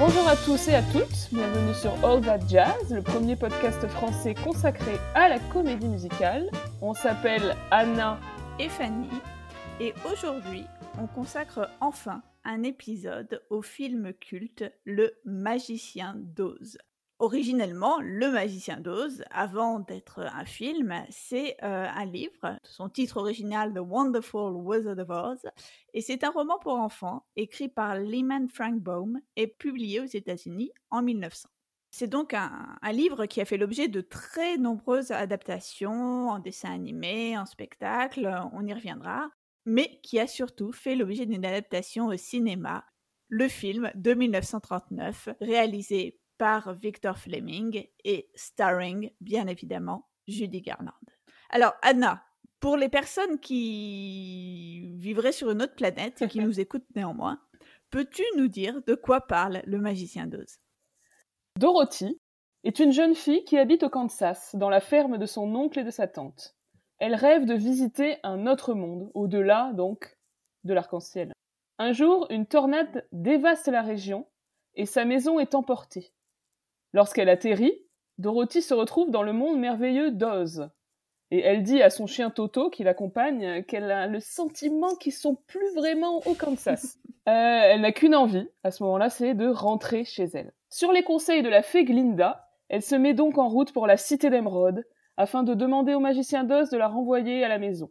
Bonjour à tous et à toutes, bienvenue sur All That Jazz, le premier podcast français consacré à la comédie musicale. On s'appelle Anna et Fanny, et aujourd'hui, on consacre enfin un épisode au film culte Le Magicien d'Oz. Originellement, Le Magicien d'Oz, avant d'être un film, c'est euh, un livre, son titre original The Wonderful Wizard of Oz, et c'est un roman pour enfants écrit par Lyman Frank Baum et publié aux États-Unis en 1900. C'est donc un, un, livre qui a fait l'objet de très nombreuses adaptations en dessin animé, en spectacle, on y reviendra, mais qui a surtout fait l'objet d'une adaptation au cinéma, le film de 1939, réalisé par Victor Fleming et starring, bien évidemment, Judy Garland. Alors, Anna, pour les personnes qui vivraient sur une autre planète, qui nous écoutent néanmoins, peux-tu nous dire de quoi parle le magicien d'Oz? Dorothy est une jeune fille qui habite au Kansas, dans la ferme de son oncle et de sa tante. Elle rêve de visiter un autre monde, au-delà, donc, de l'arc-en-ciel. Un jour, une tornade dévaste la région et sa maison est emportée. Lorsqu'elle atterrit, Dorothy se retrouve dans le monde merveilleux d'Oz. Et elle dit à son chien Toto, qui l'accompagne, qu'elle a le sentiment qu'ils sont plus vraiment au Kansas. euh, elle n'a qu'une envie, à ce moment-là, c'est de rentrer chez elle. Sur les conseils de la fée Glinda, elle se met donc en route pour la cité d'Emeraude, afin de demander au magicien d'Oz de la renvoyer à la maison.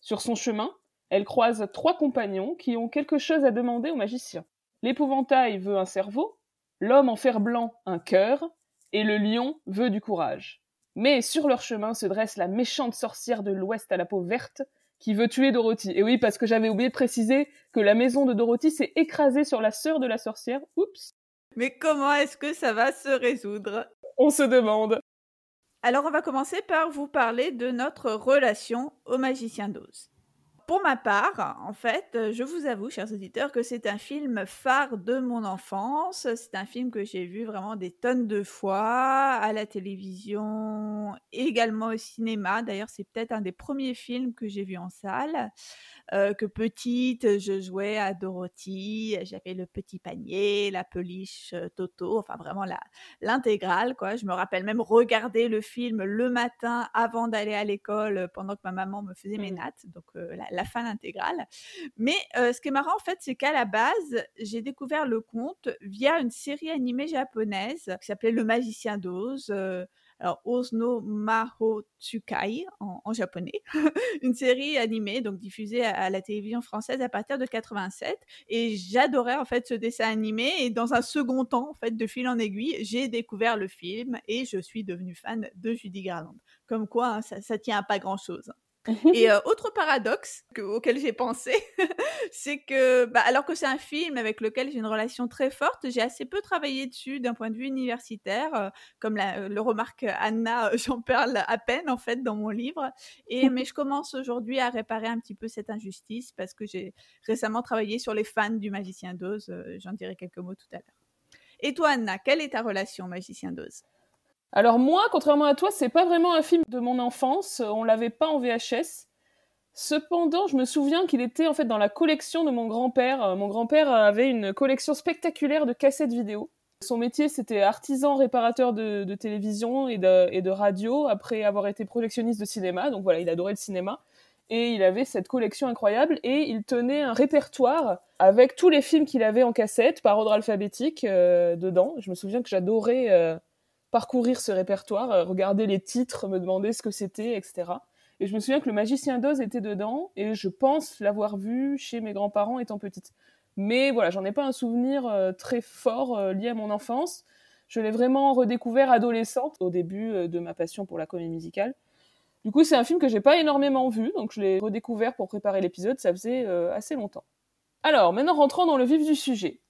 Sur son chemin, elle croise trois compagnons qui ont quelque chose à demander au magicien. L'épouvantail veut un cerveau, L'homme en fer blanc, un cœur, et le lion veut du courage. Mais sur leur chemin se dresse la méchante sorcière de l'Ouest à la peau verte qui veut tuer Dorothy. Et oui, parce que j'avais oublié de préciser que la maison de Dorothy s'est écrasée sur la sœur de la sorcière. Oups. Mais comment est-ce que ça va se résoudre? On se demande. Alors on va commencer par vous parler de notre relation au magicien d'Oz pour ma part, en fait, je vous avoue, chers auditeurs, que c'est un film phare de mon enfance. C'est un film que j'ai vu vraiment des tonnes de fois à la télévision, également au cinéma. D'ailleurs, c'est peut-être un des premiers films que j'ai vu en salle. Euh, que petite, je jouais à Dorothy, j'avais le petit panier, la peliche euh, Toto, enfin vraiment l'intégrale quoi. Je me rappelle même regarder le film le matin avant d'aller à l'école euh, pendant que ma maman me faisait mes mmh. nattes, donc la, la, fin intégrale. Mais ce qui est marrant en fait, c'est qu'à la base, j'ai découvert le conte via une série animée japonaise qui s'appelait Le Magicien d'Oz alors Osno Tsukai en, japonais, une série animée donc diffusée à, la télévision française à partir de 87 et j'adorais en fait ce dessin animé et dans un second temps en fait de fil en aiguille j'ai découvert le film et je suis devenue fan de Judy Garland. Comme quoi hein, ça, ça tient à pas grand chose. Et euh, autre paradoxe auquel j'ai pensé, c'est que, bah, alors que c'est un film avec lequel j'ai une relation très forte, j'ai assez peu travaillé dessus d'un point de vue universitaire. Euh, comme la, le remarque Anna, j'en parle à peine en fait dans mon livre. Et, mais je commence aujourd'hui à réparer un petit peu cette injustice parce que j'ai récemment travaillé sur les fans du Magicien d'Oz. Euh, j'en dirai quelques mots tout à l'heure. Et toi, Anna, quelle est ta relation au Magicien d'Oz? Alors moi, contrairement à toi, c'est pas vraiment un film de mon enfance. On l'avait pas en VHS. Cependant, je me souviens qu'il était en fait dans la collection de mon grand-père. Euh, mon grand-père avait une collection spectaculaire de cassettes vidéo. Son métier, c'était artisan réparateur de, télévision et de, radio, après avoir été projectionniste de cinéma. Donc voilà, il adorait le cinéma. Et il avait cette collection incroyable et il tenait un répertoire avec tous les films qu'il avait en cassette par ordre alphabétique euh, dedans. Je me souviens que j'adorais euh, parcourir ce répertoire, euh, regarder les titres, me demander ce que c'était, etc. Et je me souviens que le magicien d'Oz était dedans, et je pense l'avoir vu chez mes grands-parents étant petite. Mais voilà, j'en ai pas un souvenir euh, très fort euh, lié à mon enfance. Je l'ai vraiment redécouvert adolescente, au début de ma passion pour la comédie musicale. Du coup, c'est un film que j'ai pas énormément vu, donc je l'ai redécouvert pour préparer l'épisode, ça faisait assez longtemps. Alors, maintenant rentrons dans le vif du sujet.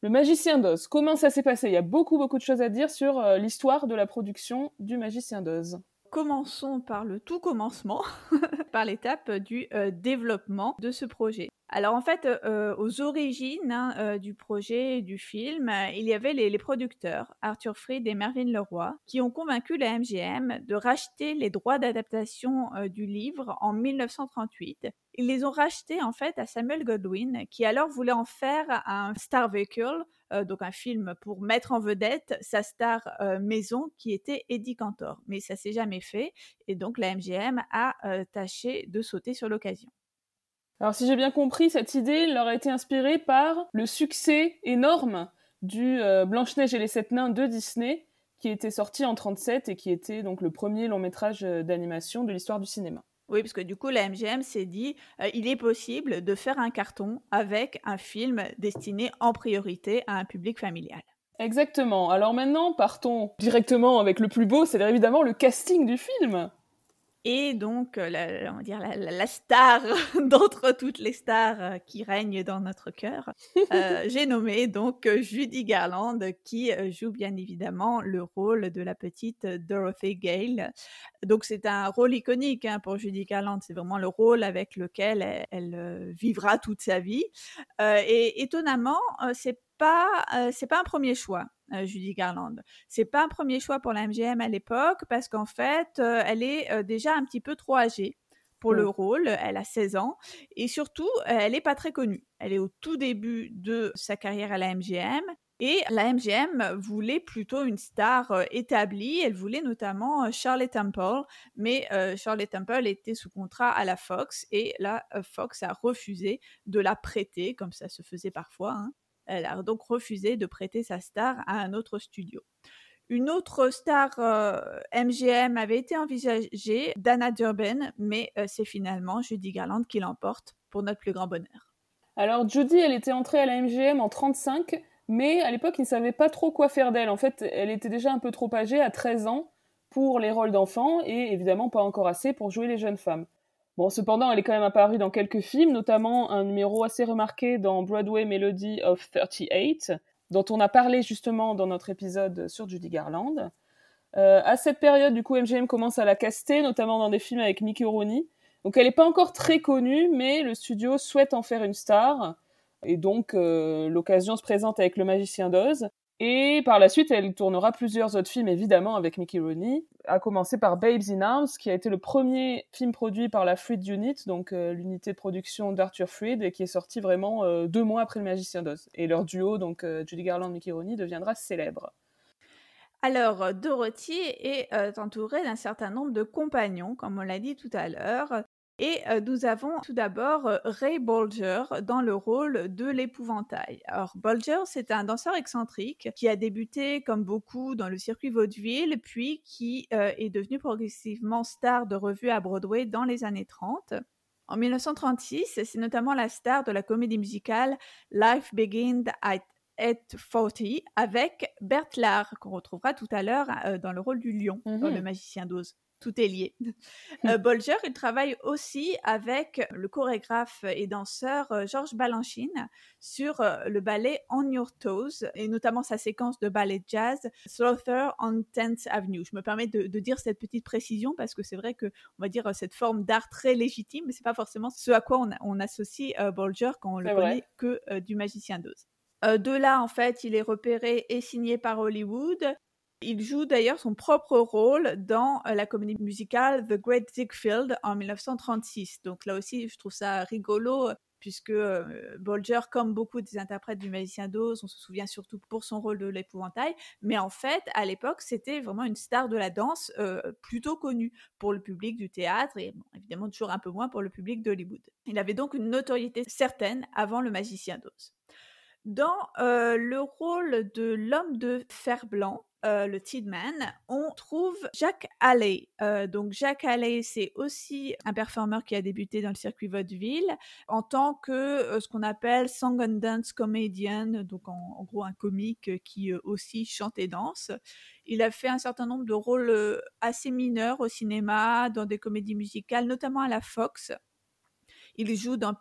Le Magicien d'Oz, comment ça s'est passé? Il y a beaucoup beaucoup de choses à dire sur euh, l'histoire de la production du Magicien d'Oz. Commençons par le tout commencement, par l'étape du euh, développement de ce projet. Alors en fait, euh, aux origines hein, du projet du film, il y avait les, les, producteurs, Arthur Fried et Mervyn Leroy, qui ont convaincu la MGM de racheter les droits d'adaptation du livre en 1938 ils les ont rachetés en fait à Samuel Godwin, qui alors voulait en faire un star vehicle, donc un film pour mettre en vedette sa star maison qui était Eddie Cantor. Mais ça s'est jamais fait et donc la MGM a tâché de sauter sur l'occasion. Alors si j'ai bien compris, cette idée leur a été inspirée par le succès énorme du Blanche-Neige et les Sept Nains de Disney, qui était sorti en 37 et qui était donc le premier long métrage d'animation de l'histoire du cinéma. Oui, parce que du coup, la MGM s'est dit, il est possible de faire un carton avec un film destiné en priorité à un public familial. Exactement. Alors maintenant, partons directement avec le plus beau, c'est évidemment le casting du film. Et donc, euh, la, on va dire la, star d'entre toutes les stars euh, qui règnent dans notre cœur, euh, j'ai nommé donc Judy Garland, qui joue bien évidemment le rôle de la petite Dorothy Gale. Donc, c'est un rôle iconique hein, pour Judy Garland. C'est vraiment le rôle avec lequel elle, vivra toute sa vie. et étonnamment, c'est pas, c'est pas un premier choix. Euh, Judy Garland. C'est pas un premier choix pour la MGM à l'époque parce qu'en fait, euh, elle est déjà un petit peu trop âgée pour le rôle. Elle a 16 ans et surtout, elle n'est pas très connue. Elle est au tout début de sa carrière à la MGM. Et la MGM voulait plutôt une star établie. Elle voulait notamment Charlotte Temple, mais Charlotte Temple était sous contrat à la Fox et la Fox a refusé de la prêter, comme ça se faisait parfois. Hein. Elle a donc refusé de prêter sa star à un autre studio. Une autre star MGM euh, avait été envisagée, Dana Durbin, mais euh, c'est finalement Judy Garland qui l'emporte pour notre plus grand bonheur. Alors Judy, elle était entrée à la MGM en 35, mais à l'époque, ils ne savaient pas trop quoi faire d'elle. En fait, elle était déjà un peu trop âgée, à 13 ans, pour les rôles d'enfants, et évidemment pas encore assez pour jouer les jeunes femmes. Bon, cependant, elle est quand même apparue dans quelques films, notamment un numéro assez remarqué dans Broadway Melody of 38, dont on a parlé justement dans notre épisode sur Judy Garland. Euh, à cette période, du coup, MGM commence à la caster, notamment dans des films avec Mickey Rooney. Donc, elle n'est pas encore très connue, mais le studio souhaite en faire une star. Et donc, euh, l'occasion se présente avec Le Magicien d'Oz. Et par la suite, elle tournera plusieurs autres films, évidemment, avec Mickey Rooney, à commencer par Babes in Arms, qui a été le premier film produit par la Freed Unit, donc euh, l'unité de production d'Arthur Freed, et qui est sorti vraiment euh, deux mois après Le Magicien d'Oz. Et leur duo, donc euh, Judy Garland, Mickey Rooney, deviendra célèbre. Alors, Dorothy est entourée d'un certain nombre de compagnons, comme on l'a dit tout à l'heure. Et nous avons tout d'abord Ray Bolger dans le rôle de l'épouvantail. Alors Bolger, c'est un danseur excentrique qui a débuté comme beaucoup dans le circuit vaudeville, puis qui est devenu progressivement star de revue à Broadway dans les années 30. En 1936, c'est notamment la star de la comédie musicale Life Begins at 40 avec Bert Lahr, qu'on retrouvera tout à l'heure dans le rôle du lion dans Le mmh Magicien d'Oz tout est lié. Euh, Bolger, il travaille aussi avec le chorégraphe et danseur euh, Georges Balanchine sur euh, le ballet On Your Toes et notamment sa séquence de ballet jazz Slaughter on 10th Avenue. Je me permets de, dire cette petite précision parce que c'est vrai que on va dire cette forme d'art très légitime, mais c'est pas forcément ce à quoi on, associe Bolger quand on le connaît que du magicien d'Oz. de là, en fait, il est repéré et signé par Hollywood. Il joue d'ailleurs son propre rôle dans euh, la comédie musicale The Great Ziegfeld en 1936. Donc là aussi, je trouve ça rigolo puisque euh, Bolger, comme beaucoup des interprètes du Magicien d'Oz, on se souvient surtout pour son rôle de l'épouvantail, mais en fait, à l'époque, c'était vraiment une star de la danse euh, plutôt connue pour le public du théâtre et évidemment toujours un peu moins pour le public d'Hollywood. Il avait donc une notoriété certaine avant le Magicien d'Oz. Dans le rôle de l'homme de fer blanc, le Tidman, on trouve Jack Haley. donc Jack Haley, c'est aussi un performeur qui a débuté dans le circuit vaudeville en tant que ce qu'on appelle song and dance comedian, donc en, gros un comique qui aussi chante et danse. Il a fait un certain nombre de rôles assez mineurs au cinéma, dans des comédies musicales, notamment à la Fox. Il joue dans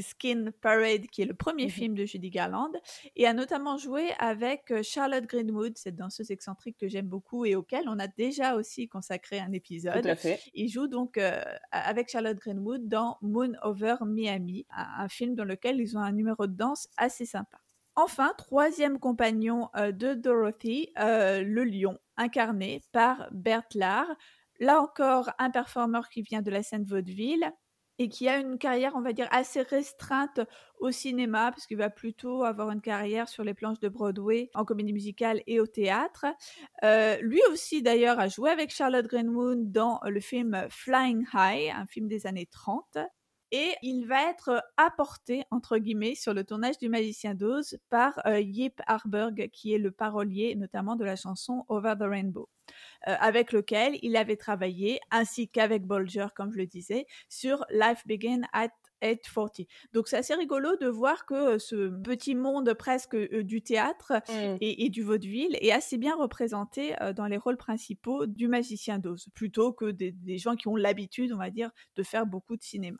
Skin Parade, qui est le premier mmh film de Judy Garland, et a notamment joué avec euh, Charlotte Greenwood, cette danseuse excentrique que j'aime beaucoup et auquel on a déjà aussi consacré un épisode. Tout à fait. Il joue donc euh, avec Charlotte Greenwood dans Moon Over Miami, un, film dans lequel ils ont un numéro de danse assez sympa. Enfin, troisième compagnon euh, de Dorothy, le lion, incarné par Bert Lahr. Là encore, un performeur qui vient de la scène vaudeville, et qui a une carrière, on va dire, assez restreinte au cinéma, parce qu'il va plutôt avoir une carrière sur les planches de Broadway, en comédie musicale et au théâtre. Euh, lui aussi, d'ailleurs, a joué avec Charlotte Greenwood dans le film Flying High, un film des années 30. Et il va être apporté, entre guillemets, sur le tournage du Magicien d'Oz par euh, Yip Harburg, qui est le parolier notamment de la chanson Over the Rainbow. Euh, avec lequel il avait travaillé, ainsi qu'avec Bolger, comme je le disais, sur Life Begin at 840. Donc c'est assez rigolo de voir que euh, ce petit monde presque du théâtre mmh. et, du vaudeville est assez bien représenté dans les rôles principaux du magicien d'Oz, plutôt que des gens qui ont l'habitude, on va dire, de faire beaucoup de cinéma.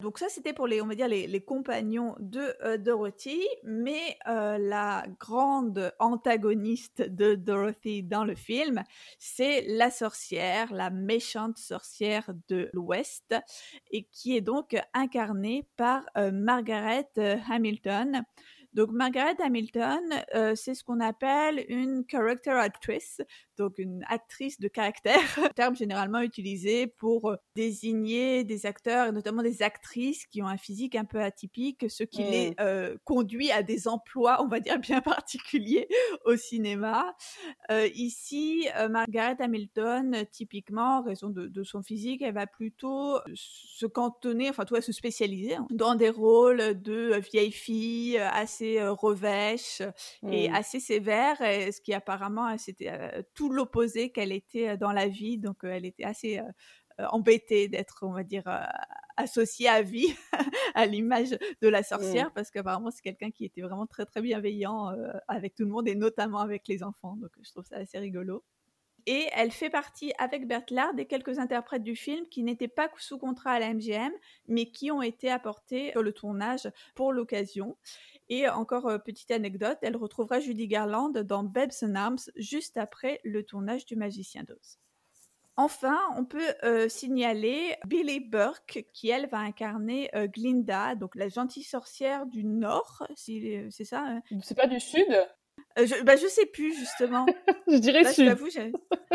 Donc ça, c'était pour les, on va dire, les, compagnons de euh, Dorothy, mais euh, la grande antagoniste de Dorothy dans le film, c'est la sorcière, la méchante sorcière de l'Ouest, et qui est donc incarnée par euh, Margaret Hamilton. Donc Margaret Hamilton, c'est ce qu'on appelle une character actress, donc une actrice de caractère, terme généralement utilisé pour euh, désigner des acteurs et notamment des actrices qui ont un physique un peu atypique, ce qui les mmh. euh, conduit à des emplois, on va dire, bien particuliers au cinéma. Euh, ici, Margaret Hamilton, typiquement, en raison de, son physique, elle va plutôt se cantonner, enfin, tout se spécialiser dans des rôles de vieille fille assez revêche et mmh. assez sévère, ce qui apparemment, c'était tout l'opposé qu'elle était dans la vie. Donc, elle était assez embêtée d'être, on va dire, associée à vie à l'image de la sorcière, mmh. parce qu'apparemment, c'est quelqu'un qui était vraiment très, très bienveillant avec tout le monde et notamment avec les enfants. Donc, je trouve ça assez rigolo. Et elle fait partie, avec Berthelard, des quelques interprètes du film qui n'étaient pas sous contrat à la MGM, mais qui ont été apportés sur le tournage pour l'occasion. Et encore petite anecdote, elle retrouvera Judy Garland dans Babes and Arms juste après le tournage du Magicien d'Oz. Enfin, on peut signaler Billy Burke, qui elle va incarner Glinda, donc la gentille sorcière du Nord, c'est ça hein? C'est pas du Sud? Euh, je, bah, je sais plus justement. je dirais bah, sud.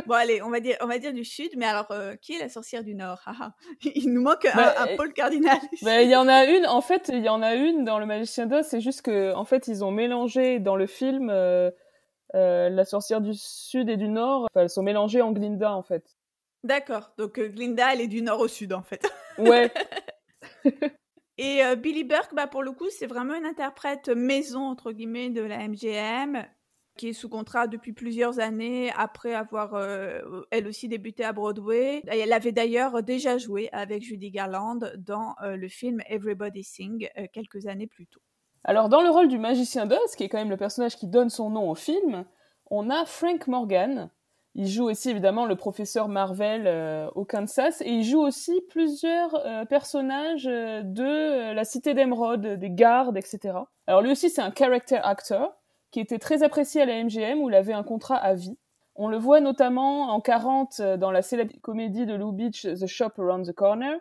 bon allez, on va dire, on va dire du sud. Mais alors, euh, qui est la sorcière du nord? Il nous manque un, bah, pôle cardinal. Il y en a une. En fait, il y en a une dans le Magicien d'Oz. C'est juste que, en fait, ils ont mélangé dans le film euh, la sorcière du sud et du nord. Enfin, elles sont mélangées en Glinda, en fait. D'accord. Donc Glinda, elle est du nord au sud, en fait. Ouais. Et Billy Burke, bah, pour le coup, c'est vraiment une interprète maison, entre guillemets, de la MGM, qui est sous contrat depuis plusieurs années, après avoir, elle aussi, débuté à Broadway. Elle avait d'ailleurs déjà joué avec Judy Garland dans le film Everybody Sing, quelques années plus tôt. Alors, dans le rôle du magicien d'Oz, qui est quand même le personnage qui donne son nom au film, on a Frank Morgan, il joue aussi évidemment le professeur Marvel euh, au Kansas et il joue aussi plusieurs euh, personnages euh, de la cité d'Emeraude, des gardes, etc. Alors lui aussi c'est un character actor qui était très apprécié à la MGM où il avait un contrat à vie. On le voit notamment en 40 dans la célèbre comédie de Lou Beach The Shop Around the Corner.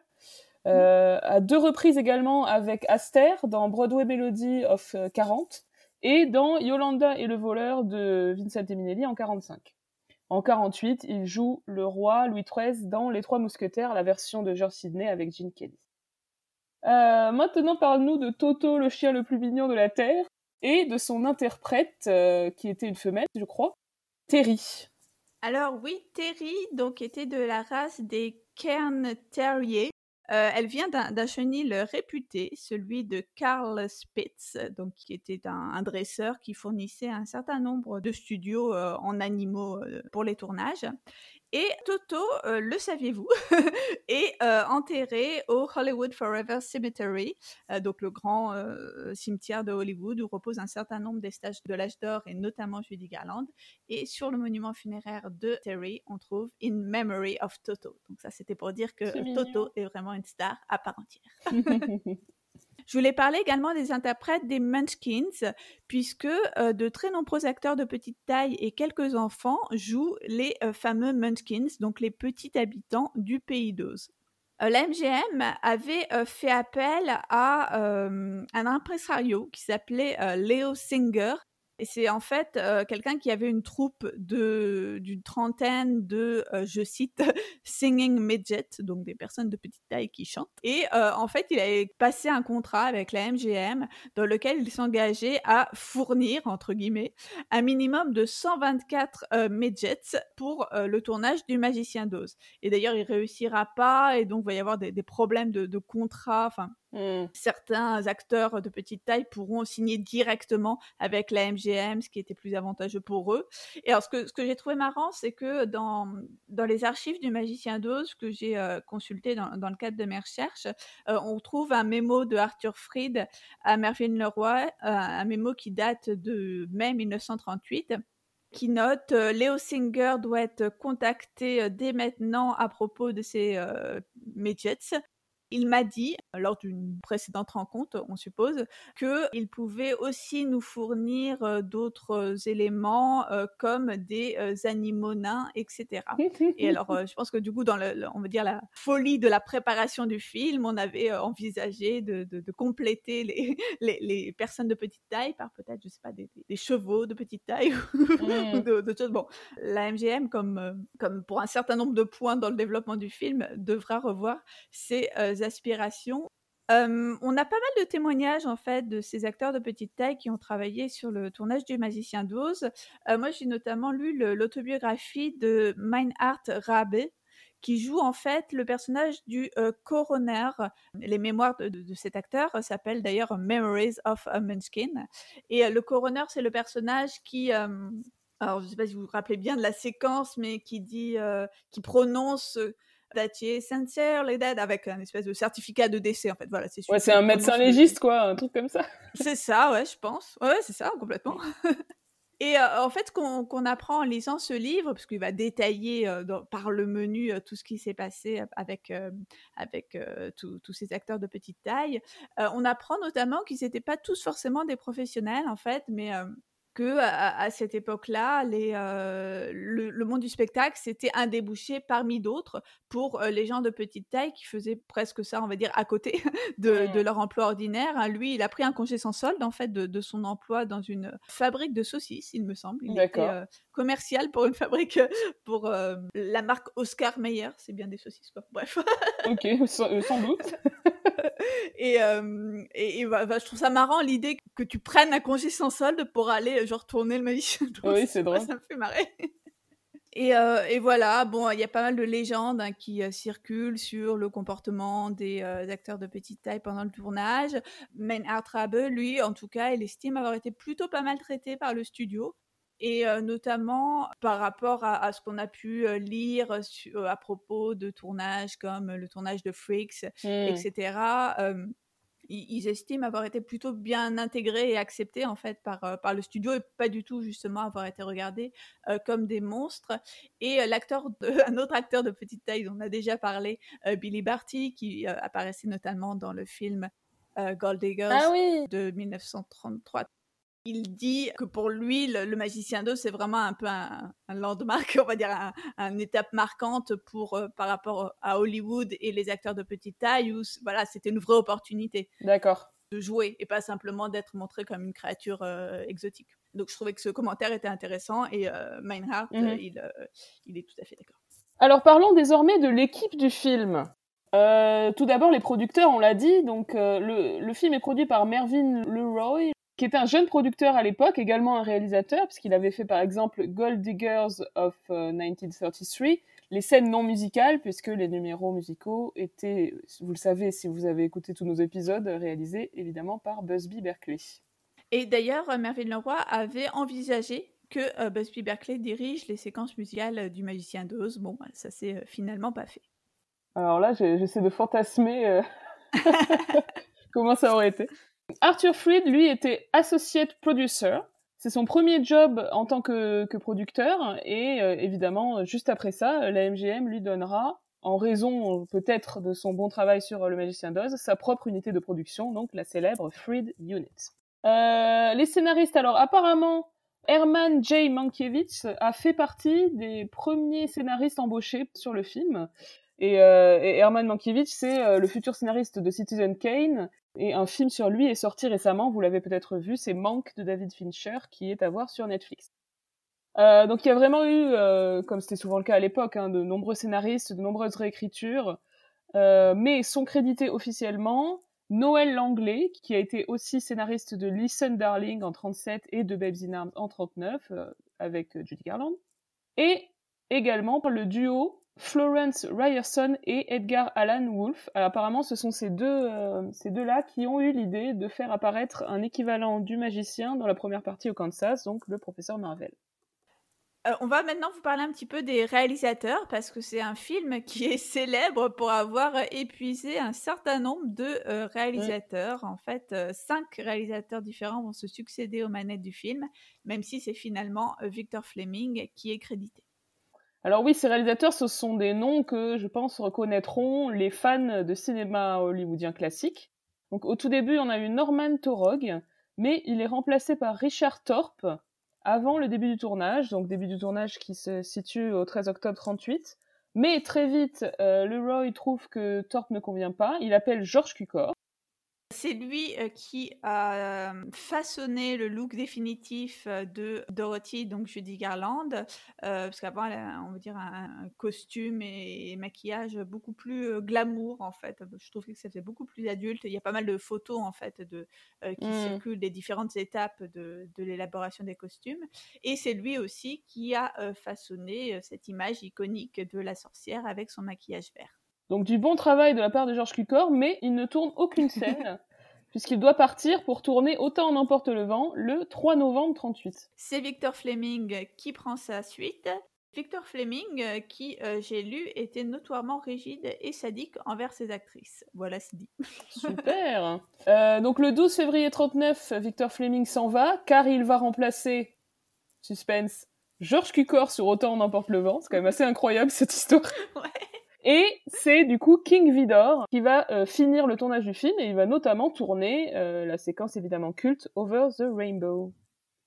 à deux reprises également avec Aster dans Broadway Melody of 40 et dans Yolanda et le voleur de Vincent Minelli en 45. En 48, il joue le roi Louis XIII dans Les Trois Mousquetaires, la version de George Sidney avec Gene Kelly. Euh, maintenant, parle-nous de Toto, le chien le plus mignon de la Terre, et de son interprète, euh, qui était une femelle, je crois, Terry. Alors oui, Terry, donc était de la race des Cairn Terrier, euh, elle vient d'un chenil réputé, celui de Carl Spitz, donc qui était un, dresseur qui fournissait un certain nombre de studios euh, en animaux euh, pour les tournages. Et Toto, euh, le saviez-vous, est euh, enterré au Hollywood Forever Cemetery, euh, donc le grand cimetière de Hollywood où repose un certain nombre des stages de l'âge d'or et notamment Judy Garland. Et sur le monument funéraire de Terry, on trouve In Memory of Toto. Donc ça, c'était pour dire que Toto est vraiment une star à part entière. Je voulais parler également des interprètes des Munchkins, puisque euh, de très nombreux acteurs de petite taille et quelques enfants jouent les euh, fameux Munchkins, donc les petits habitants du pays d'Oz. Euh, la MGM avait fait appel à un impresario qui s'appelait Leo Singer, Et c'est en fait euh, quelqu'un qui avait une troupe d'une trentaine de, euh, je cite, singing midgets, donc des personnes de petite taille qui chantent. Et euh, en fait, il a passé un contrat avec la MGM dans lequel il s'engageait à fournir, entre guillemets, un minimum de 124 midgets pour le tournage du Magicien d'Oz. Et d'ailleurs, il réussira pas, et donc il va y avoir des, problèmes de, de contrat. Mmh. Certains acteurs de petite taille pourront signer directement avec la MGM, ce qui était plus avantageux pour eux. Et alors, ce que, j'ai trouvé marrant, c'est que dans, dans les archives du Magicien d'Oz que j'ai euh, consulté dans, dans, le cadre de mes recherches, euh, on trouve un mémo de Arthur Fried à Mervyn Leroy, euh, un mémo qui date de mai 1938 qui note Léo Singer doit être contacté dès maintenant à propos de ses midgets il m'a dit, lors d'une précédente rencontre, on suppose, qu'il pouvait aussi nous fournir d'autres éléments comme des animaux nains, etc. Et alors, je pense que du coup, dans le, on va dire la folie de la préparation du film, on avait envisagé de, compléter les, les, personnes de petite taille par peut-être, je sais pas, des, chevaux de petite taille ou mmh. d'autres choses. Bon, la MGM, comme, comme pour un certain nombre de points dans le développement du film, devra revoir ses aspirations. on a pas mal de témoignages en fait de ces acteurs de petite taille qui ont travaillé sur le tournage du Magicien d'Oz. moi, j'ai notamment lu l'autobiographie de Meinhard Rabe, qui joue en fait le personnage du coroner. Les mémoires de, cet acteur s'appellent d'ailleurs Memories of a Munchkin. Et le coroner, c'est le personnage qui alors je ne sais pas si vous vous rappelez bien de la séquence, mais qui dit, qui prononce Datier Sincerely Dead avec un espèce de certificat de décès en fait. Voilà, c'est Ouais, c'est un médecin légiste quoi, un truc comme ça. c'est ça, ouais, je pense. Ouais, c'est ça, complètement. Et euh, en fait, qu'on apprend en lisant ce livre, parce qu'il va détailler euh, par le menu euh, tout ce qui s'est passé avec, avec tous ces acteurs de petite taille, on apprend notamment qu'ils n'étaient pas tous forcément des professionnels, en fait, mais que à, cette époque-là, euh, le, le, monde du spectacle, c'était un débouché parmi d'autres pour euh, les gens de petite taille qui faisaient presque ça, on va dire, à côté de, de leur emploi ordinaire. Hein. Lui, il a pris un congé sans solde, en fait, de, de son emploi dans une fabrique de saucisses, il me semble. Il était euh, commercial pour une fabrique, pour la marque Oscar Meyer. C'est bien des saucisses, quoi. Bref. ok, sans, sans doute. et, et, bah, bah, je trouve ça marrant l'idée que tu prennes un congé sans solde pour aller genre tourner le magicien. Oui, c'est drôle. Ça me fait marrer. Et, et, voilà, bon, il y a pas mal de légendes hein, qui circulent sur le comportement des acteurs de petite taille pendant le tournage. Maynard Rabe, lui, en tout cas, il estime avoir été plutôt pas mal traité par le studio et notamment par rapport à, ce qu'on a pu lire à propos de tournages comme le tournage de Freaks, etc. Mmh. Ils, estiment avoir été plutôt bien intégrés et acceptés en fait par, par le studio et pas du tout justement avoir été regardés comme des monstres. Et l'acteur, un autre acteur de petite taille dont on a déjà parlé, Billy Barty, qui apparaissait notamment dans le film Gold Diggers ah oui. de 1933 il dit que pour lui, le, Magicien d'Oz, c'est vraiment un peu un, landmark, on va dire, une étape marquante pour, euh, par rapport à Hollywood et les acteurs de petite taille, où voilà, c'était une vraie opportunité. D'accord. De jouer et pas simplement d'être montré comme une créature euh, exotique. Donc je trouvais que ce commentaire était intéressant et euh, Meinhardt, mhm. il, il, est tout à fait d'accord. Alors parlons désormais de l'équipe du film. tout d'abord, les producteurs, on l'a dit, donc le, le, film est produit par Mervyn Leroy, qui était un jeune producteur à l'époque, également un réalisateur, puisqu'il avait fait par exemple Gold Diggers of 1933, euh, les scènes non musicales, puisque les numéros musicaux étaient, vous le savez si vous avez écouté tous nos épisodes, réalisés évidemment par Busby Berkeley. Et d'ailleurs, Mervyn Leroy avait envisagé que euh, Busby Berkeley dirige les séquences musicales du Magicien d'Oz. Bon, ça s'est euh, finalement pas fait. Alors là, j'essaie de fantasmer comment ça aurait été. Arthur Freed, lui, était associate producer. C'est son premier job en tant que, producteur et euh, évidemment, juste après ça, la MGM lui donnera, en raison peut-être de son bon travail sur Le Magicien d'Oz, sa propre unité de production, donc la célèbre Freed Unit. Euh, les scénaristes, alors apparemment, Herman J. Mankiewicz a fait partie des premiers scénaristes embauchés sur le film. Et, euh, Herman Mankiewicz, c'est le futur scénariste de Citizen Kane Et un film sur lui est sorti récemment, vous l'avez peut-être vu, c'est Manque de David Fincher, qui est à voir sur Netflix. Euh, donc il y a vraiment eu, euh, comme c'était souvent le cas à l'époque, hein, de nombreux scénaristes, de nombreuses réécritures, euh, mais sont crédités officiellement Noël Langlais, qui a été aussi scénariste de Listen Darling en 37 et de Babes in Arms en 39, avec Judy Garland, et également le duo Florence Ryerson et Edgar Allan Wolfe. apparemment, ce sont ces deux, ces deux-là qui ont eu l'idée de faire apparaître un équivalent du magicien dans la première partie au Kansas, donc le professeur Marvel. Euh, on va maintenant vous parler un petit peu des réalisateurs parce que c'est un film qui est célèbre pour avoir épuisé un certain nombre de euh, réalisateurs. En fait, euh, cinq réalisateurs différents vont se succéder aux manettes du film, même si c'est finalement Victor Fleming qui est crédité. Alors oui, ces réalisateurs, ce sont des noms que je pense reconnaîtront les fans de cinéma hollywoodien classique. Donc au tout début, on a eu Norman Torog, mais il est remplacé par Richard Thorpe, avant le début du tournage, donc début du tournage qui se situe au 13 octobre 38. Mais très vite, euh, Leroy trouve que Thorpe ne convient pas. Il appelle George Cukor, c'est lui euh, qui a euh, façonné le look définitif euh, de Dorothy, donc Judy Garland, parce qu'avant, elle a, on va dire, un, costume et, maquillage beaucoup plus glamour, en fait. Je trouve que ça faisait beaucoup plus adulte. Il y a pas mal de photos, en fait, de, qui mmh. circulent des différentes étapes de, de l'élaboration des costumes. Et c'est lui aussi qui a façonné cette image iconique de la sorcière avec son maquillage vert. Donc du bon travail de la part de Georges Cukor, mais il ne tourne aucune scène, puisqu'il doit partir pour tourner Autant en emporte le vent le 3 novembre 38. C'est Victor Fleming qui prend sa suite. Victor Fleming, euh, qui, euh, j'ai lu, était notoirement rigide et sadique envers ses actrices. Voilà, c'est dit. Super euh, Donc le 12 février 39, Victor Fleming s'en va, car il va remplacer, suspense, Georges Cukor sur Autant en emporte le vent. C'est quand même assez incroyable cette histoire. Ouais. Et c'est du coup King Vidor qui va euh, finir le tournage du film et il va notamment tourner euh, la séquence évidemment culte Over the Rainbow.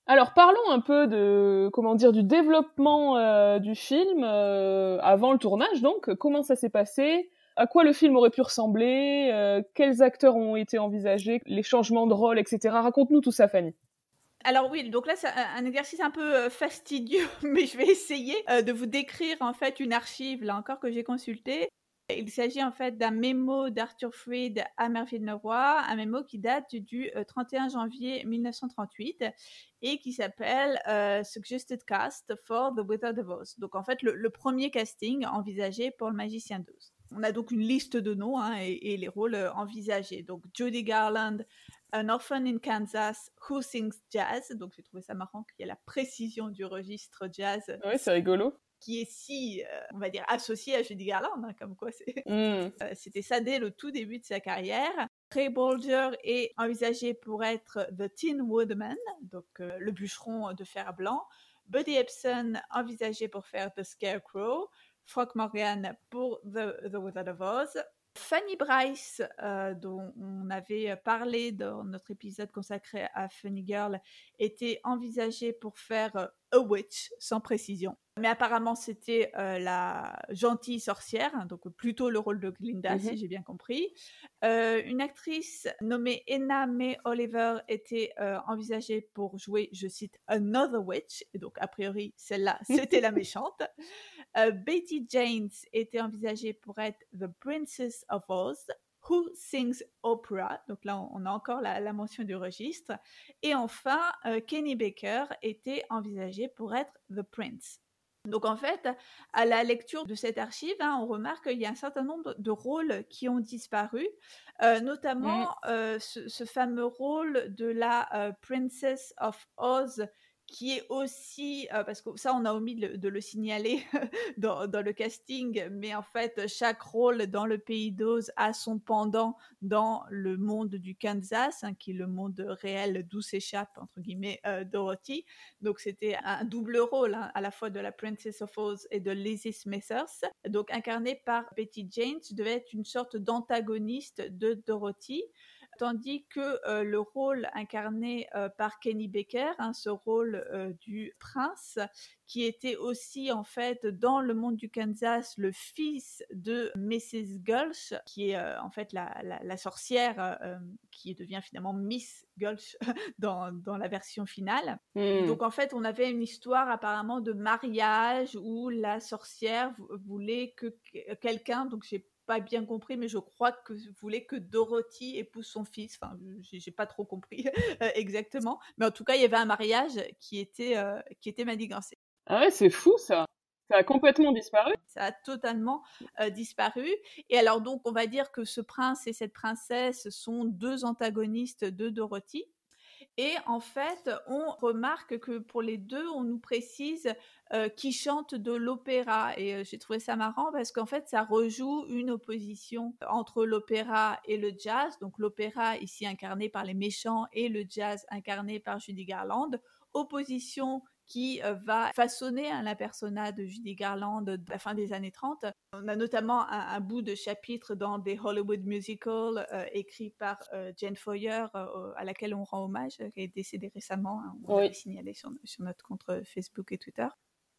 Alors parlons un peu de comment dire du développement euh, du film avant le tournage donc. Comment ça s'est passé? À quoi le film aurait pu ressembler? Quels acteurs ont été envisagés? Les changements de rôle etc raconte-nous tout ça Fanny alors oui, donc là c'est un exercice un peu euh, fastidieux, mais je vais essayer euh, de vous décrire en fait une archive là encore que j'ai consultée. Il s'agit en fait d'un mémo d'Arthur Freed à Mervyn Leroy, un mémo qui date du 31 euh, janvier 1938 et qui s'appelle Suggested Cast for The Wizard of Oz. Donc en fait le, premier casting envisagé pour le Magicien d'Oz. On a donc une liste de noms hein, et, et, les rôles envisagés. Donc Judy Garland, An Orphan in Kansas Who Sings Jazz. Donc j'ai trouvé ça marrant qu'il y ait la précision du registre jazz. Oui, c'est rigolo. Qui est si, euh, on va dire, associé à Judy Garland, hein, comme quoi mm. euh, c'était ça dès le tout début de sa carrière. Ray Bolger est envisagé pour être The Tin Woodman, donc euh, le bûcheron de fer blanc. Buddy Epson envisagé pour faire The Scarecrow. Frank Morgan pour The, Wizard of Oz. Fanny Bryce, euh, dont on avait parlé dans notre épisode consacré à Funny Girl, était envisagée pour faire A Witch, sans précision. Mais apparemment, c'était euh, la gentille sorcière, hein, donc plutôt le rôle de Glinda, si mhm. j'ai bien compris. une actrice nommée Enna May Oliver était envisagée pour jouer, je cite, Another Witch, et donc a priori, celle-là, c'était la méchante. Euh, Betty James était envisagée pour être The Princess of Oz. Who Sings Opera, donc là on a encore la, mention du registre. Et enfin, euh, Kenny Baker était envisagé pour être The Prince. Donc en fait, à la lecture de cette archive, hein, on remarque qu'il y a un certain nombre de rôles qui ont disparu, euh, notamment mmh. ce, ce, fameux rôle de la Princess of Oz qui est aussi, parce que ça on a omis de, le signaler dans, le casting, mais en fait chaque rôle dans le pays d'Oz a son pendant dans le monde du Kansas, hein, qui est le monde réel d'où s'échappe entre guillemets euh, Dorothy. Donc c'était un double rôle hein, à la fois de la Princess of Oz et de Lizzie Smithers, donc incarné par Betty James, devait être une sorte d'antagoniste de Dorothy. Tandis que le rôle incarné par Kenny Baker, hein, ce rôle du prince, qui était aussi en fait dans le monde du Kansas le fils de Mrs. Gulch, qui est en fait la, sorcière qui devient finalement Miss Gulch dans, dans la version finale. Mmh. Donc en fait, on avait une histoire apparemment de mariage où la sorcière voulait que quelqu'un, donc j'ai pas bien compris, mais je crois que voulait que Dorothy épouse son fils. Enfin, j'ai pas trop compris euh, exactement, mais en tout cas, il y avait un mariage qui était euh, qui était manigancé. Ah ouais, c'est fou ça. Ça a complètement disparu. Ça a totalement euh, disparu. Et alors donc, on va dire que ce prince et cette princesse sont deux antagonistes de Dorothy. Et en fait, on remarque que pour les deux, on nous précise euh, qui chante de l'opéra. Et euh, j'ai trouvé ça marrant parce qu'en fait, ça rejoue une opposition entre l'opéra et le jazz. Donc l'opéra ici incarné par les méchants et le jazz incarné par Judy Garland. Opposition qui euh, va façonner hein, la persona de Judy Garland de la fin des années 30. On a notamment un, bout de chapitre dans des Hollywood Musicals écrit par Jane Foyer, à laquelle on rend hommage, qui est décédée récemment. Hein, on l'a signalé sur, sur, notre compte Facebook et Twitter.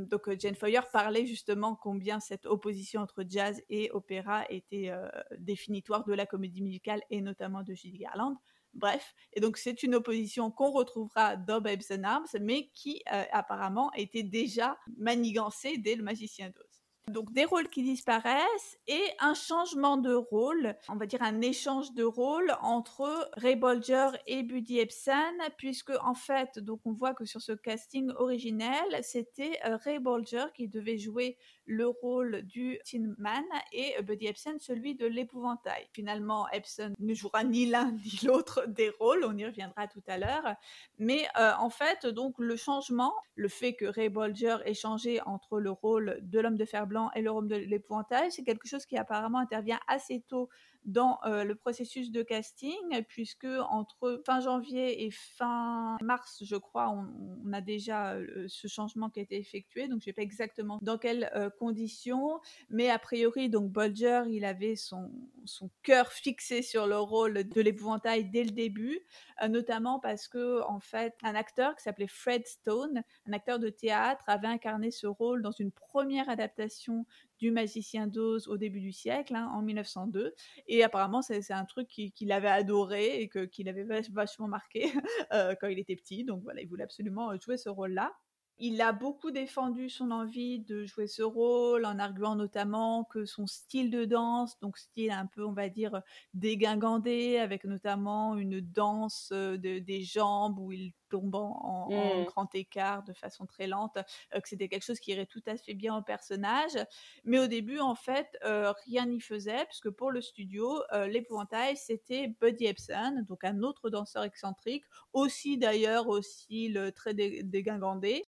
Donc euh, Jane Foyer parlait justement combien cette opposition entre jazz et opéra était euh, définitoire de la comédie musicale et notamment de Judy Garland. Bref, et donc c'est une opposition qu'on retrouvera dans Babes and Arms, mais qui euh, apparemment était déjà manigancée dès Le Magicien d'Oz. Donc des rôles qui disparaissent et un changement de rôle, on va dire un échange de rôle entre Ray Bolger et Buddy Ebsen, puisque en fait, donc on voit que sur ce casting originel, c'était euh, Ray Bolger qui devait jouer le rôle du Tin Man et Buddy Epson celui de l'épouvantail. Finalement, Epson ne jouera ni l'un ni l'autre des rôles, on y reviendra tout à l'heure. Mais euh, en fait, donc le changement, le fait que Ray Bolger ait changé entre le rôle de l'homme de fer blanc et le rôle de l'épouvantail, c'est quelque chose qui apparemment intervient assez tôt dans euh, le processus de casting, puisque entre fin janvier et fin mars, je crois, on, a déjà euh, ce changement qui a été effectué. Donc, je ne sais pas exactement dans quelles euh, conditions, mais a priori, donc Bolger, il avait son, son cœur fixé sur le rôle de l'épouvantail dès le début, notamment parce que, en fait, un acteur qui s'appelait Fred Stone, un acteur de théâtre, avait incarné ce rôle dans une première adaptation du magicien d'Oz au début du siècle, hein, en 1902. Et apparemment, c'est un truc qu'il avait adoré et qu'il avait vachement marqué euh, quand il était petit. Donc voilà, il voulait absolument jouer ce rôle-là. Il a beaucoup défendu son envie de jouer ce rôle en arguant notamment que son style de danse, donc style un peu, on va dire, dégingandé, avec notamment une danse euh, de, des jambes où il tombe en, mmh. grand écart de façon très lente, euh, que c'était quelque chose qui irait tout à fait bien au personnage. Mais au début, en fait, euh, rien n'y faisait, puisque pour le studio, l'épouvantail, c'était Buddy Epson, donc un autre danseur excentrique, aussi d'ailleurs aussi le très dégingandé.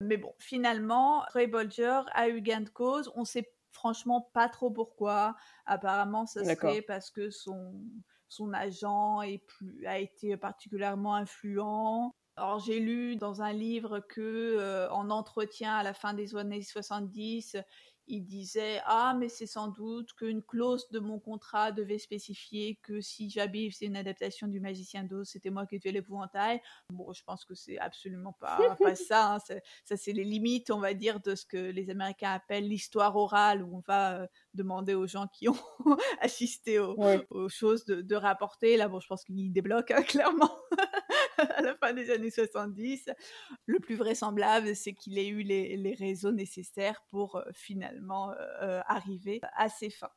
Mais bon, finalement, Ray Bolger a eu gain de cause. On sait franchement pas trop pourquoi. Apparemment, ce serait parce que son, son agent est plus, a été particulièrement influent. Alors j'ai lu dans un livre que euh, en entretien à la fin des années 70, il disait ah mais c'est sans doute qu'une clause de mon contrat devait spécifier que si j'habille c'est une adaptation du Magicien d'Oz c'était moi qui ai fait l'épouvantail bon je pense que c'est absolument pas pas ça hein. ça c'est les limites on va dire de ce que les Américains appellent l'histoire orale où on va euh, demander aux gens qui ont assisté aux, choses de, rapporter. Là bon je pense qu'ils débloquent hein, clairement à la fin des années 70 le plus vraisemblable c'est qu'il ait eu les, réseaux nécessaires pour euh, finalement euh, euh, arriver à ses fins.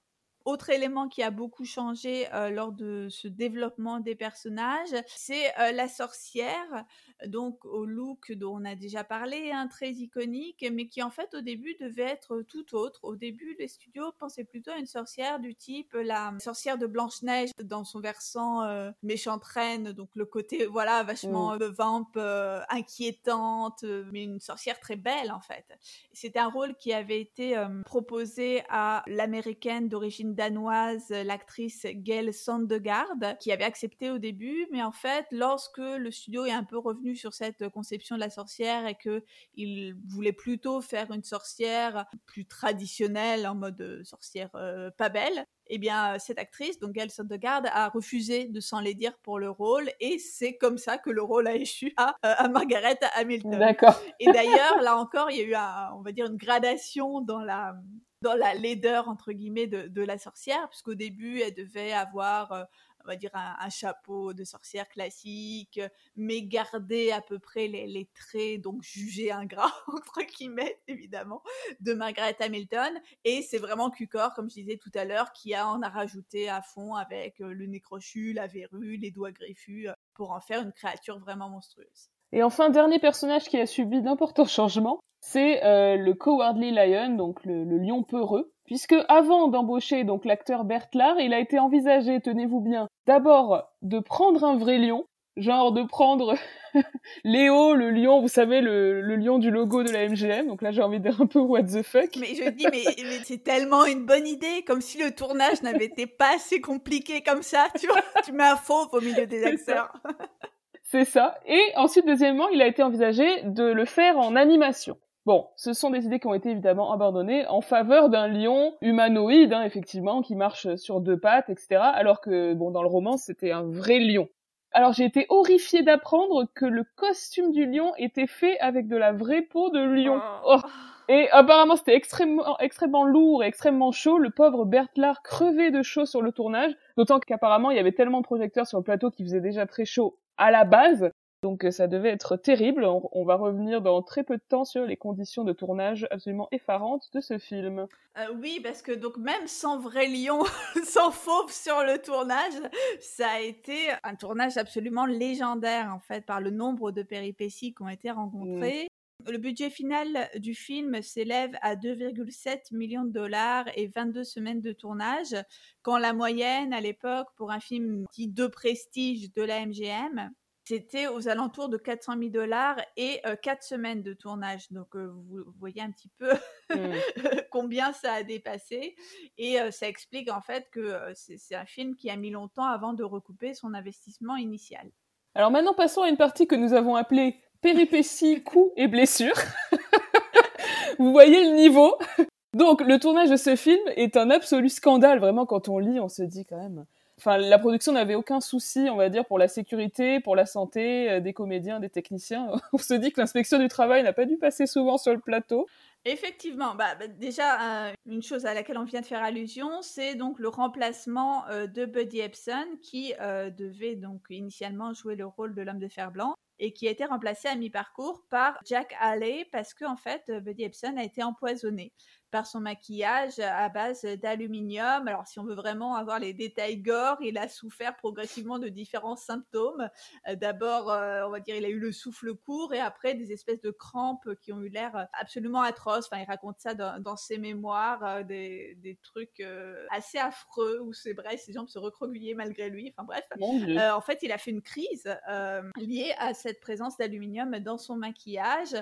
Autre élément qui a beaucoup changé euh, lors de ce développement des personnages, c'est la sorcière donc au look dont on a déjà parlé, hein, très iconique, mais qui en fait au début devait être tout autre. Au début, les studios pensaient plutôt à une sorcière du type la sorcière de Blanche-Neige dans son versant euh, méchante reine, donc le côté voilà vachement mmh. vamp, inquiétante, mais une sorcière très belle en fait. C'était un rôle qui avait été proposé à l'américaine d'origine danoise, l'actrice Gail Sandegard, qui avait accepté au début, mais en fait lorsque le studio est un peu revenu sur cette conception de la sorcière et que il voulait plutôt faire une sorcière plus traditionnelle en mode sorcière pas belle eh bien, cette actrice, donc Gail Sondergaard, a refusé de s'en les dire pour le rôle, et c'est comme ça que le rôle a échu à, à Margaret Hamilton. D'accord. Et d'ailleurs, là encore, il y a eu, on va dire, une gradation dans la dans la laideur entre guillemets de, de la sorcière, puisqu'au début elle devait avoir on va dire un, chapeau de sorcière classique, mais garder à peu près les, traits, donc jugés ingrats, entre guillemets, évidemment, de Margaret Hamilton. Et c'est vraiment Cucor, comme je disais tout à l'heure, qui en a rajouté à fond avec euh, le nez crochu, la verrue, les doigts griffus, euh, pour en faire une créature vraiment monstrueuse. Et enfin, dernier personnage qui a subi d'importants changements, c'est euh, le Cowardly Lion, donc le, lion peureux, puisque avant d'embaucher donc l'acteur Bert il a été envisagé, tenez-vous bien, d'abord de prendre un vrai lion, genre de prendre Léo, le lion, vous savez, le, lion du logo de la MGM. Donc là, j'ai envie de dire un peu what the fuck. Mais je dis, mais, c'est tellement une bonne idée, comme si le tournage n'avait été pas assez compliqué comme ça, tu vois. Tu mets un fauve au milieu des acteurs. C'est ça. Et ensuite, deuxièmement, il a été envisagé de le faire en animation. Bon, ce sont des idées qui ont été évidemment abandonnées en faveur d'un lion humanoïde, hein, effectivement, qui marche sur deux pattes, etc. Alors que, bon, dans le roman, c'était un vrai lion. Alors j'ai été horrifiée d'apprendre que le costume du lion était fait avec de la vraie peau de lion. Oh. Oh. Et apparemment c'était extrêmement, extrêmement lourd et extrêmement chaud. Le pauvre Bertlar crevait de chaud sur le tournage, d'autant qu'apparemment il y avait tellement de projecteurs sur le plateau qui faisait déjà très chaud à la base. Donc euh, ça devait être terrible. On, va revenir dans très peu de temps sur les conditions de tournage absolument effarantes de ce film. Euh, oui, parce que donc même sans vrai lion, sans fauve sur le tournage, ça a été un tournage absolument légendaire en fait par le nombre de péripéties qui ont été rencontrées. Le budget final du film s'élève à 2,7 millions de dollars et 22 semaines de tournage, quand la moyenne à l'époque pour un film dit de prestige de la MGM, c'était aux alentours de 400 000 dollars et 4 semaines de tournage. Donc vous voyez un petit peu mmh. combien ça a dépassé. Et ça explique en fait que c'est un film qui a mis longtemps avant de recouper son investissement initial. Alors maintenant passons à une partie que nous avons appelée péripéties, coups et blessures. Vous voyez le niveau Donc, le tournage de ce film est un absolu scandale. Vraiment, quand on lit, on se dit quand même. Enfin, la production n'avait aucun souci, on va dire, pour la sécurité, pour la santé euh, des comédiens, des techniciens. On se dit que l'inspection du travail n'a pas dû passer souvent sur le plateau. Effectivement, bah, bah déjà, euh, une chose à laquelle on vient de faire allusion, c'est donc le remplacement euh, de Buddy Epson, qui devait donc initialement jouer le rôle de l'homme de fer blanc et qui a été remplacé à mi-parcours par Jack Haley parce qu'en en fait, Buddy Epson a été empoisonné par son maquillage à base d'aluminium. Alors, si on veut vraiment avoir les détails gore, il a souffert progressivement de différents symptômes. Euh, d'abord, euh, on va dire, il a eu le souffle court et après des espèces de crampes qui ont eu l'air absolument atroces. Enfin, il raconte ça dans, ses mémoires, euh, des, des, trucs assez affreux où c'est vrai, ses jambes se recroquevillaient malgré lui. Enfin bref, en fait, il a fait une crise liée à cette présence d'aluminium dans son maquillage.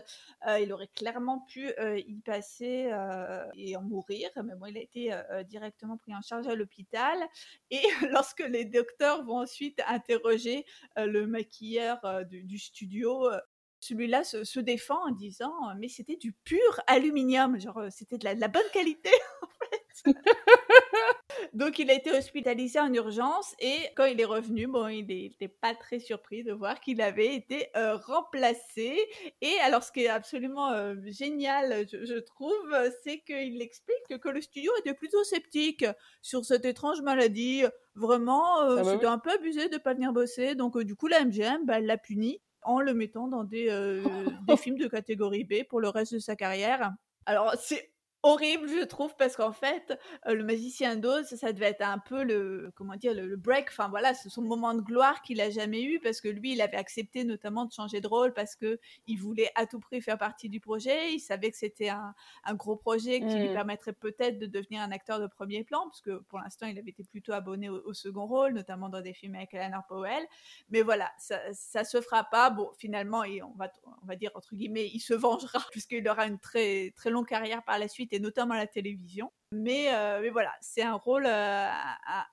il aurait clairement pu y passer euh, et en mourir. Mais bon, il a été euh, euh, directement pris en charge à l'hôpital. Et lorsque les docteurs vont ensuite interroger le maquilleur du, studio, celui-là se, défend en disant mais c'était du pur aluminium, genre c'était de, de la, bonne qualité en fait. Donc il a été hospitalisé en urgence et quand il est revenu, bon, il n'était pas très surpris de voir qu'il avait été euh, remplacé. Et alors ce qui est absolument euh, génial, je, trouve, c'est qu'il explique que le studio était plutôt sceptique sur cette étrange maladie. Vraiment, euh, ah bah c'était un peu abusé de pas venir bosser. Donc du coup, la MGM, bah, l'a puni en le mettant dans des, des films de catégorie B pour le reste de sa carrière. Alors, c'est horrible, je trouve, parce qu'en fait, euh, le magicien d'Oz, ça devait être un peu le, comment dire, le, break, enfin voilà, c'est son moment de gloire qu'il a jamais eu, parce que lui, il avait accepté notamment de changer de rôle parce que il voulait à tout prix faire partie du projet, il savait que c'était un, gros projet qui lui mmh. permettrait peut-être de devenir un acteur de premier plan, parce que pour l'instant, il avait été plutôt abonné au, second rôle, notamment dans des films avec Eleanor Powell, mais voilà, ça, ça se fera pas, bon, finalement, et on va, on va dire, entre guillemets, il se vengera, puisqu'il aura une très, très longue carrière par la suite, et notamment à la télévision. Mais, euh, mais voilà, c'est un rôle, euh,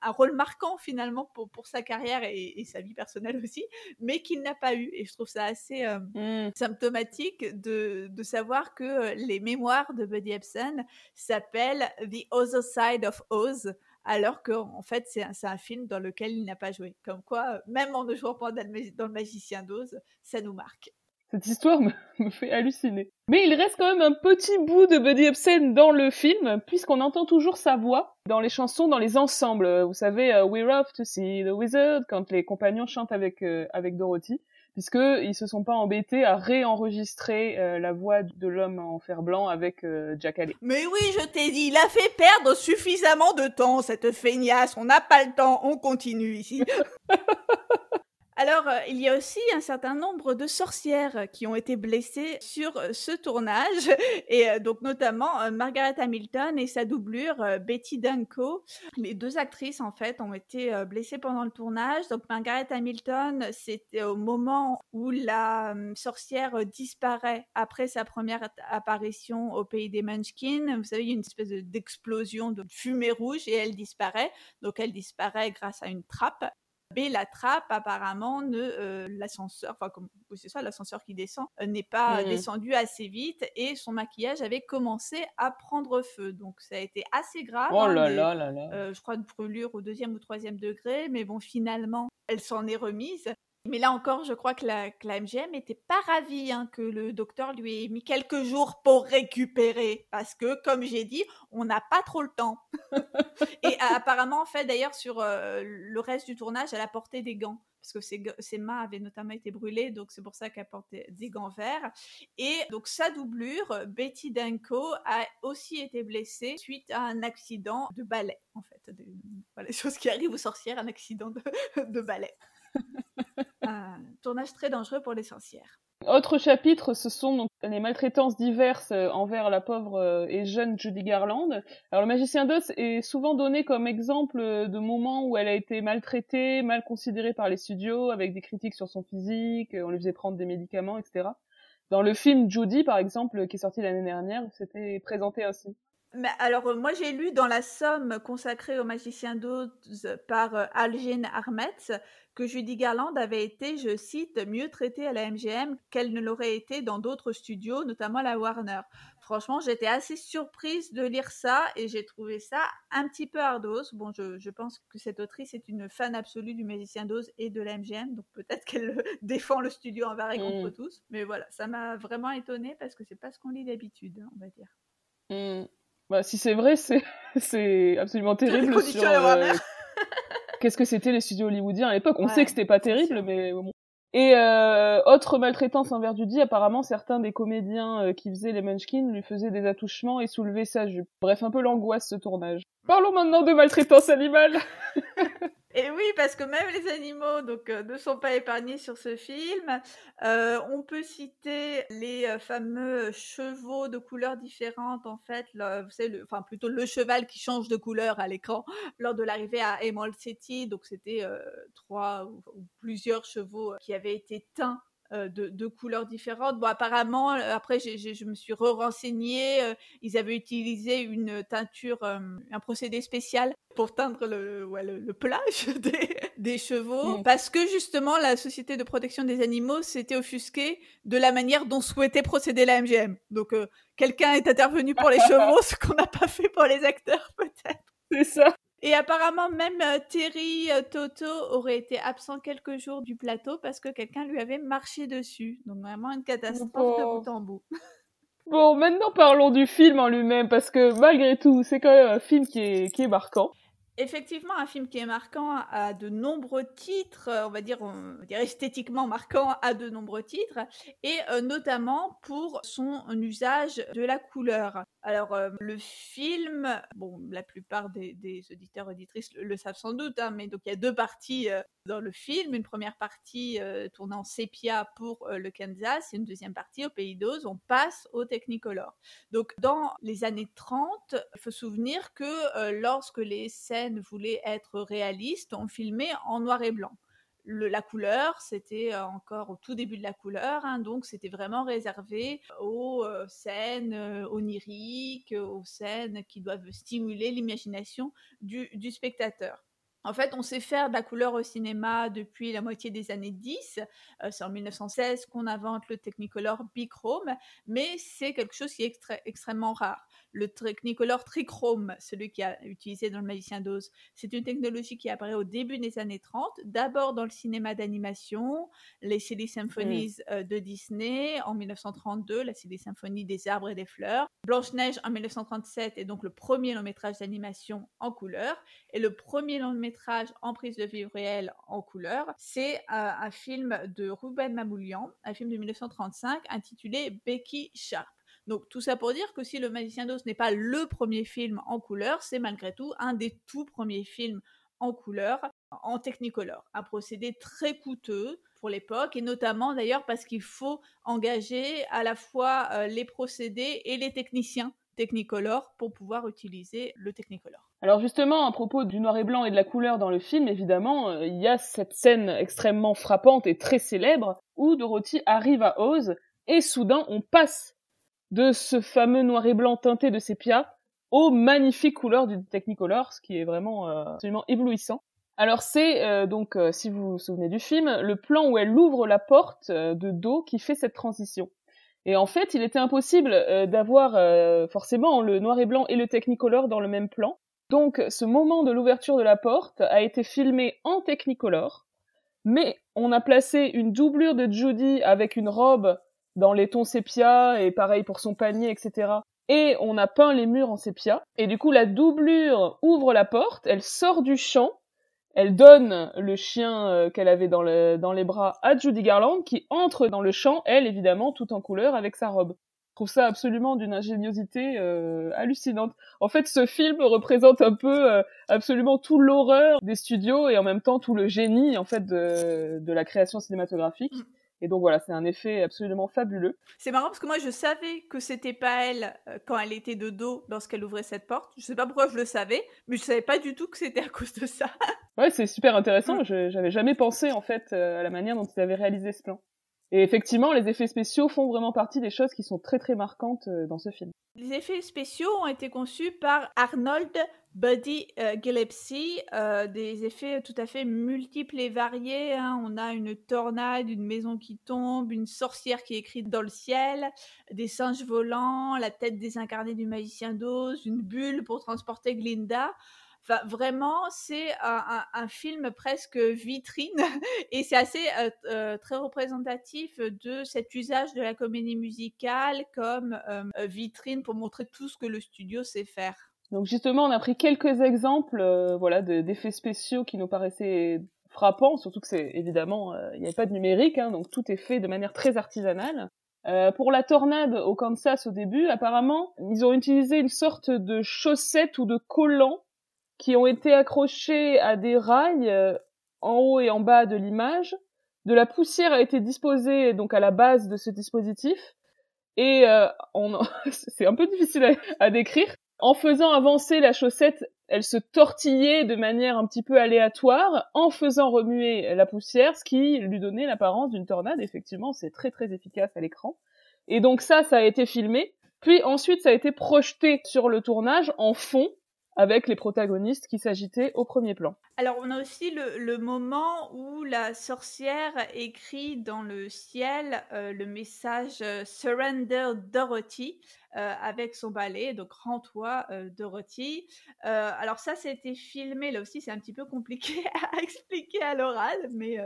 un, rôle marquant finalement pour, pour sa carrière et, sa vie personnelle aussi, mais qu'il n'a pas eu. Et je trouve ça assez euh, mmh. symptomatique de, de, savoir que les mémoires de Buddy Epson s'appellent The Other Side of Oz, alors qu'en fait, c'est un, film dans lequel il n'a pas joué. Comme quoi, même en ne jouant pas dans le, Magicien d'Oz, ça nous marque. Cette histoire me, fait halluciner. Mais il reste quand même un petit bout de Buddy Ebsen dans le film, puisqu'on entend toujours sa voix dans les chansons, dans les ensembles. Vous savez, euh, We're off to see the wizard, quand les compagnons chantent avec, euh, avec Dorothy puisqu'ils se sont pas embêtés à réenregistrer euh, la voix de l'homme en fer blanc avec euh, Jack Haley. Mais oui, je t'ai dit, il a fait perdre suffisamment de temps, cette feignasse. On n'a pas le temps, on continue ici. Alors, euh, il y a aussi un certain nombre de sorcières qui ont été blessées sur euh, ce tournage, et euh, donc notamment Margaret Hamilton et sa doublure Betty Danko. Les deux actrices, en fait, ont été blessées pendant le tournage. Donc, Margaret Hamilton, c'était au moment où la sorcière disparaît après sa première apparition au pays des Munchkins. Vous savez, il y a une espèce d'explosion de fumée rouge et elle disparaît. Donc, elle disparaît grâce à une trappe. B la trappe apparemment ne euh, l'ascenseur enfin comme c'est ça l'ascenseur qui descend euh, n'est pas mmh. descendu assez vite et son maquillage avait commencé à prendre feu. Donc ça a été assez grave oh hein, là là là là. euh, je crois une brûlure au deuxième ou troisième degré mais bon finalement elle s'en est remise mais là encore, je crois que la, MGM n'était pas ravie hein, que le docteur lui ait mis quelques jours pour récupérer. Parce que, comme j'ai dit, on n'a pas trop le temps. et apparemment, en fait, d'ailleurs, sur euh, le reste du tournage, elle a porté des gants. Parce que ses, mains avaient notamment été brûlées, donc c'est pour ça qu'elle portait des gants verts. Et donc sa doublure, Betty Danko, a aussi été blessée suite à un accident de ballet, en fait. voilà, les choses qui arrivent aux sorcières, un accident de, de ballet. Un tournage très dangereux pour les sorcières. Autre chapitre, ce sont donc les maltraitances diverses euh, envers la pauvre euh, et jeune Judy Garland. Alors le magicien d'Oz est souvent donné comme exemple de moments où elle a été maltraitée, mal considérée par les studios, avec des critiques sur son physique, on lui faisait prendre des médicaments, etc. Dans le film Judy, par exemple, qui est sorti l'année dernière, c'était présenté ainsi. Mais alors, euh, moi, j'ai lu dans la somme consacrée au magicien d'Oz par Algin Armetz que Judy Garland avait été, je cite, mieux traitée à la MGM qu'elle ne l'aurait été dans d'autres studios, notamment la Warner. Franchement, j'étais assez surprise de lire ça et j'ai trouvé ça un petit peu ardos. Bon, je, pense que cette autrice est une fan absolue du Magicien d'Oz et de la MGM, donc peut-être qu'elle défend le studio envers et contre mm. tous. Mais voilà, ça m'a vraiment étonnée parce que c'est pas ce qu'on lit d'habitude, hein, on va dire. Mm. Bah, si c'est vrai, c'est absolument terrible. Sur, euh, qu'est-ce que c'était les studios hollywoodiens à l'époque? On sait que c'était pas terrible, mais bon. Et euh, autre maltraitance envers Judy, apparemment certains des comédiens euh, qui faisaient les Munchkins lui faisaient des attouchements et soulevaient sa jupe. Bref, un peu l'angoisse ce tournage. Parlons maintenant de maltraitance animale. Et oui, parce que même les animaux euh, ne sont pas épargnés sur ce film. Euh, on peut citer les euh, fameux chevaux de couleurs différentes, en fait, vous savez, enfin plutôt le cheval qui change de couleur à l'écran lors de l'arrivée à Emerald City. Donc c'était trois ou, plusieurs chevaux qui avaient été teints euh, de, couleurs différentes. Bon, apparemment, euh, après, je me suis re-renseignée. Euh, ils avaient utilisé une teinture, un procédé spécial pour teindre le, le, pelage des, chevaux. Mm. Parce que justement, la Société de protection des animaux s'était offusquée de la manière dont souhaitait procéder la MGM. Donc, quelqu'un est intervenu pour les chevaux, ce qu'on n'a pas fait pour les acteurs, peut-être. C'est ça. Et apparemment, même euh, Terry euh, Toto aurait été absent quelques jours du plateau parce que quelqu'un lui avait marché dessus. Donc vraiment une catastrophe de bout en bout. Bon, maintenant parlons du film en lui-même parce que malgré tout, c'est quand même un film qui est, qui est marquant effectivement un film qui est marquant à de nombreux titres, on va dire, on va dire esthétiquement marquant à de nombreux titres, et euh, notamment pour son usage de la couleur. Alors euh, le film, bon, la plupart des, auditeurs auditrices le, savent sans doute, hein, mais donc il y a deux parties euh, dans le film, une première partie tournée en sépia pour le Kansas, et une deuxième partie au Pays d'Oz. On passe au Technicolor. Donc dans les années 30, il faut souvenir que lorsque les scènes voulait être réaliste, on filmait en noir et blanc. La couleur, c'était euh, encore au tout début de la couleur, hein, donc c'était vraiment réservé aux euh, scènes euh, oniriques, aux scènes qui doivent stimuler l'imagination du, spectateur. En fait, on sait faire de la couleur au cinéma depuis la moitié des années 10. c'est en 1916 qu'on invente le Technicolor Bichrome, mais c'est quelque chose qui est extrêmement rare. Le Technicolor trichrome, celui qui a utilisé dans le Magicien d'Oz. C'est une technologie qui apparaît au début des années 30, d'abord dans le cinéma d'animation, les Silly Symphonies mm. euh, de Disney en 1932, la Silly Symphonie des arbres et des fleurs. Blanche-Neige en 1937 est donc le premier long métrage d'animation en couleur. Et le premier long métrage en prise de vue réelle en couleur, c'est euh, un film de Ruben Mamoulian, un film de 1935 intitulé Becky Sharp. Donc tout ça pour dire que si Le Magicien d'Oz n'est pas le premier film en couleur, c'est malgré tout un des tout premiers films en couleur, en Technicolor. Un procédé très coûteux pour l'époque, et notamment d'ailleurs parce qu'il faut engager à la fois euh, les procédés et les techniciens Technicolor pour pouvoir utiliser le Technicolor. Alors justement, à propos du noir et blanc et de la couleur dans le film, évidemment, euh, il y a cette scène extrêmement frappante et très célèbre où Dorothy arrive à Oz et soudain on passe de ce fameux noir et blanc teinté de sépia aux magnifiques couleurs du Technicolor, ce qui est vraiment euh, absolument éblouissant. Alors c'est euh, donc, euh, si vous vous souvenez du film, le plan où elle ouvre la porte de dos qui fait cette transition. Et en fait, il était impossible d'avoir forcément le noir et blanc et le Technicolor dans le même plan. Donc ce moment de l'ouverture de la porte a été filmé en Technicolor, mais on a placé une doublure de Judy avec une robe dans les tons sépia et pareil pour son panier, etc. Et on a peint les murs en sépia. Et du coup, la doublure ouvre la porte, elle sort du champ, elle donne le chien euh, qu'elle avait dans, dans les bras à Judy Garland, qui entre dans le champ, elle évidemment, tout en couleur avec sa robe. Je trouve ça absolument d'une ingéniosité euh, hallucinante. En fait, ce film représente un peu euh, absolument tout l'horreur des studios et en même temps tout le génie en fait de, de la création cinématographique. Et donc voilà, c'est un effet absolument fabuleux. C'est marrant parce que moi je savais que c'était pas elle euh, quand elle était de dos lorsqu'elle ouvrait cette porte. Je sais pas pourquoi je le savais, mais je savais pas du tout que c'était à cause de ça. ouais, c'est super intéressant. Mm. Je J'avais jamais pensé en fait euh, à la manière dont ils avaient réalisé ce plan. Et effectivement, les effets spéciaux font vraiment partie des choses qui sont très très marquantes euh, dans ce film. Les effets spéciaux ont été conçus par Arnold Buddy euh, Gillespie, euh, des effets tout à fait multiples et variés. Hein. On a une tornade, une maison qui tombe, une sorcière qui est écrite dans le ciel, des singes volants, la tête désincarnée du magicien d'Oz, une bulle pour transporter Glinda. Enfin, vraiment, c'est un, film presque vitrine et c'est assez euh, très représentatif de cet usage de la comédie musicale comme vitrine pour montrer tout ce que le studio sait faire. Donc justement, on a pris quelques exemples, euh, voilà, d'effets spéciaux qui nous paraissaient frappants, surtout que c'est évidemment, euh, il n'y avait pas de numérique, hein, donc tout est fait de manière très artisanale. Euh, pour la tornade au Kansas au début, apparemment, ils ont utilisé une sorte de chaussettes ou de collants qui ont été accrochés à des rails en haut et en bas de l'image. De la poussière a été disposée donc à la base de ce dispositif et c'est un peu difficile à décrire en faisant avancer la chaussette, elle se tortillait de manière un petit peu aléatoire en faisant remuer la poussière, ce qui lui donnait l'apparence d'une tornade. Effectivement, c'est très très efficace à l'écran. Et donc ça, ça a été filmé. Puis ensuite, ça a été projeté sur le tournage en fond avec les protagonistes qui s'agitaient au premier plan. Alors on a aussi le, moment où la sorcière écrit dans le ciel euh, le message euh, Surrender Dorothy. Euh, avec son ballet, donc Rends-toi euh, Dorothy. Euh, alors ça, c'était filmé, là aussi c'est un petit peu compliqué à expliquer à l'oral, mais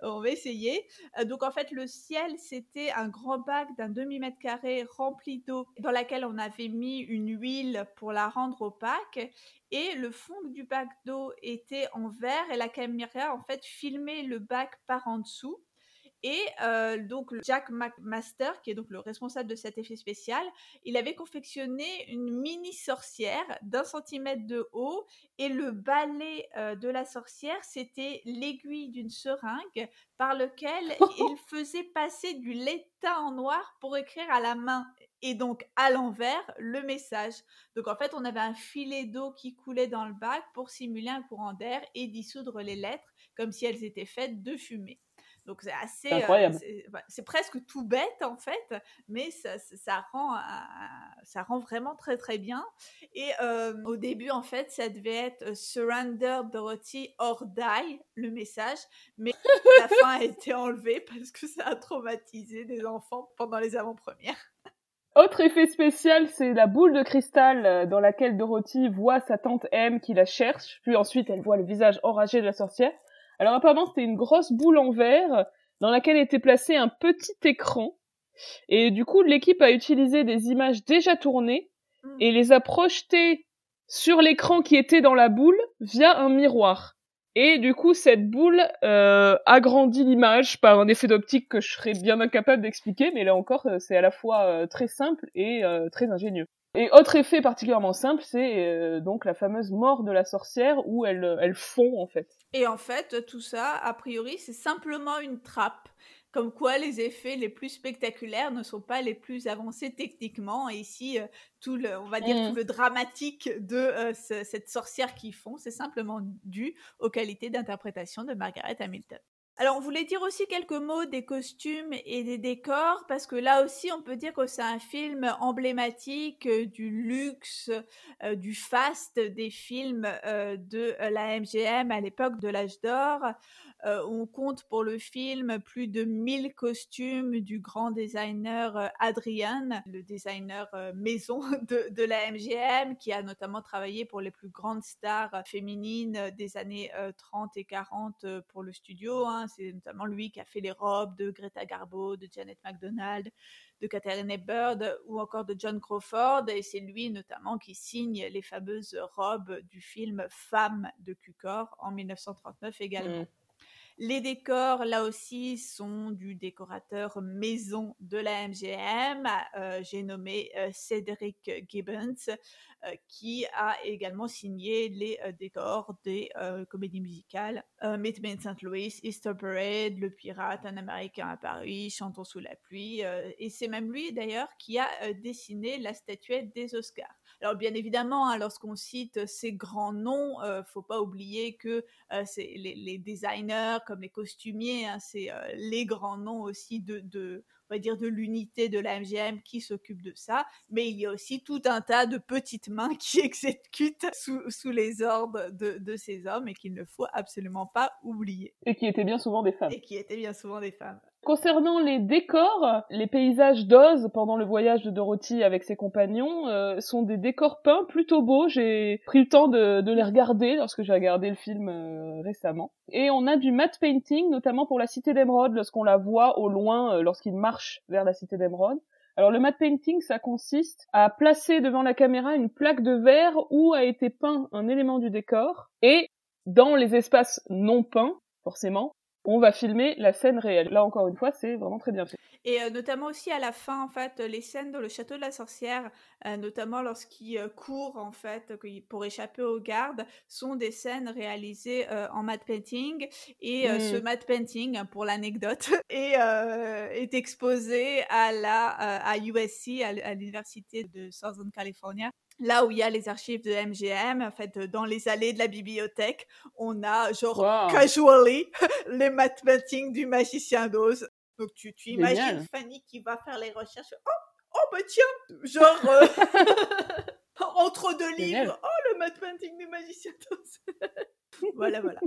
on va essayer. donc en fait, le ciel, c'était un grand bac d'un demi-mètre carré rempli d'eau dans laquelle on avait mis une huile pour la rendre opaque et le fond du bac d'eau était en verre et la caméra en fait filmait le bac par en dessous et euh, donc Jack McMaster, qui est donc le responsable de cet effet spécial, il avait confectionné une mini sorcière d'un centimètre de haut et le balai euh, de la sorcière, c'était l'aiguille d'une seringue par lequel il faisait passer du lait teint en noir pour écrire à la main et donc à l'envers le message. Donc en fait, on avait un filet d'eau qui coulait dans le bac pour simuler un courant d'air et dissoudre les lettres comme si elles étaient faites de fumée. Donc c'est assez, incroyable. c'est presque tout bête en fait, mais ça, ça, rend, ça rend vraiment très très bien. Et au début en fait, ça devait être Surrender Dorothy or Die le message, mais la fin a été enlevée parce que ça a traumatisé des enfants pendant les avant-premières. Autre effet spécial, c'est la boule de cristal euh, dans laquelle Dorothy voit sa tante M qui la cherche, puis ensuite elle voit le visage enragé de la sorcière. Alors apparemment c'était une grosse boule en verre dans laquelle était placé un petit écran. Et du coup l'équipe a utilisé des images déjà tournées et les a projetées sur l'écran qui était dans la boule via un miroir. Et du coup, cette boule euh, agrandit l'image par un effet d'optique que je serais bien incapable d'expliquer, mais là encore, euh, c'est à la fois euh, très simple et euh, très ingénieux. Et autre effet particulièrement simple, c'est donc la fameuse mort de la sorcière où elle, elle fond en fait. Et en fait, tout ça, a priori, c'est simplement une trappe comme quoi les effets les plus spectaculaires ne sont pas les plus avancés techniquement. Et ici, euh, tout le, on va dire tout mmh. le dramatique de euh, cette sorcière qui fond, c'est simplement dû aux qualités d'interprétation de Margaret Hamilton. Alors, on voulait dire aussi quelques mots des costumes et des décors, parce que là aussi, on peut dire que c'est un film emblématique euh, du luxe, du faste des films de la MGM à l'époque de l'âge d'or. Euh, on compte pour le film plus de 1000 costumes du grand designer euh, Adrian, le designer euh, maison de, la MGM, qui a notamment travaillé pour les plus grandes stars féminines des années 30 et 40 pour le studio. Hein. C'est notamment lui qui a fait les robes de Greta Garbo, de Janet MacDonald, de Catherine Hepburn ou encore de John Crawford. Et c'est lui notamment qui signe les fameuses robes du film Femme de Cucor en 1939 également. Mmh. Les décors, là aussi, sont du décorateur maison de la MGM. Euh, j'ai nommé euh, Cédric Gibbons, euh, qui a également signé les décors des comédies musicales Meet Me in St. Louis, Easter Parade, Le Pirate, Un Américain à Paris, Chantons sous la pluie. et c'est même lui, d'ailleurs, qui a dessiné la statuette des Oscars. Alors bien évidemment, hein, lorsqu'on cite ces grands noms, euh, faut pas oublier que euh, c'est les, designers comme les costumiers, hein, c'est euh, les grands noms aussi de, de on va dire de l'unité de la MGM qui s'occupe de ça, mais il y a aussi tout un tas de petites mains qui exécutent sous, les ordres de, de, ces hommes et qu'il ne faut absolument pas oublier. Et qui étaient bien souvent des femmes. Et qui étaient bien souvent des femmes. Concernant les décors, les paysages d'Oz pendant le voyage de Dorothy avec ses compagnons euh, sont des décors peints plutôt beaux. J'ai pris le temps de, les regarder lorsque j'ai regardé le film euh, récemment. Et on a du matte painting, notamment pour la cité d'Emeraude, lorsqu'on la voit au loin euh, lorsqu'il marche vers la cité d'Emeraude. Alors le matte painting, ça consiste à placer devant la caméra une plaque de verre où a été peint un élément du décor et dans les espaces non peints, forcément, on va filmer la scène réelle. Là encore une fois, c'est vraiment très bien fait. Et euh, notamment aussi à la fin, en fait, les scènes dans le château de la sorcière, euh, notamment lorsqu'il euh, court en fait pour échapper aux gardes, sont des scènes réalisées en matte painting. Et ce mm. matte painting, pour l'anecdote, est, est exposé à la à USC, à l'université de Southern California, là où il y a les archives de MGM, en fait, dans les allées de la bibliothèque, on a genre casually les mathématiques du magicien d'Oz. Donc tu, tu imagines Fanny qui va faire les recherches. Oh, oh bah tiens, genre euh, entre deux livres. Oh le mathématique du magicien d'Oz. voilà, voilà.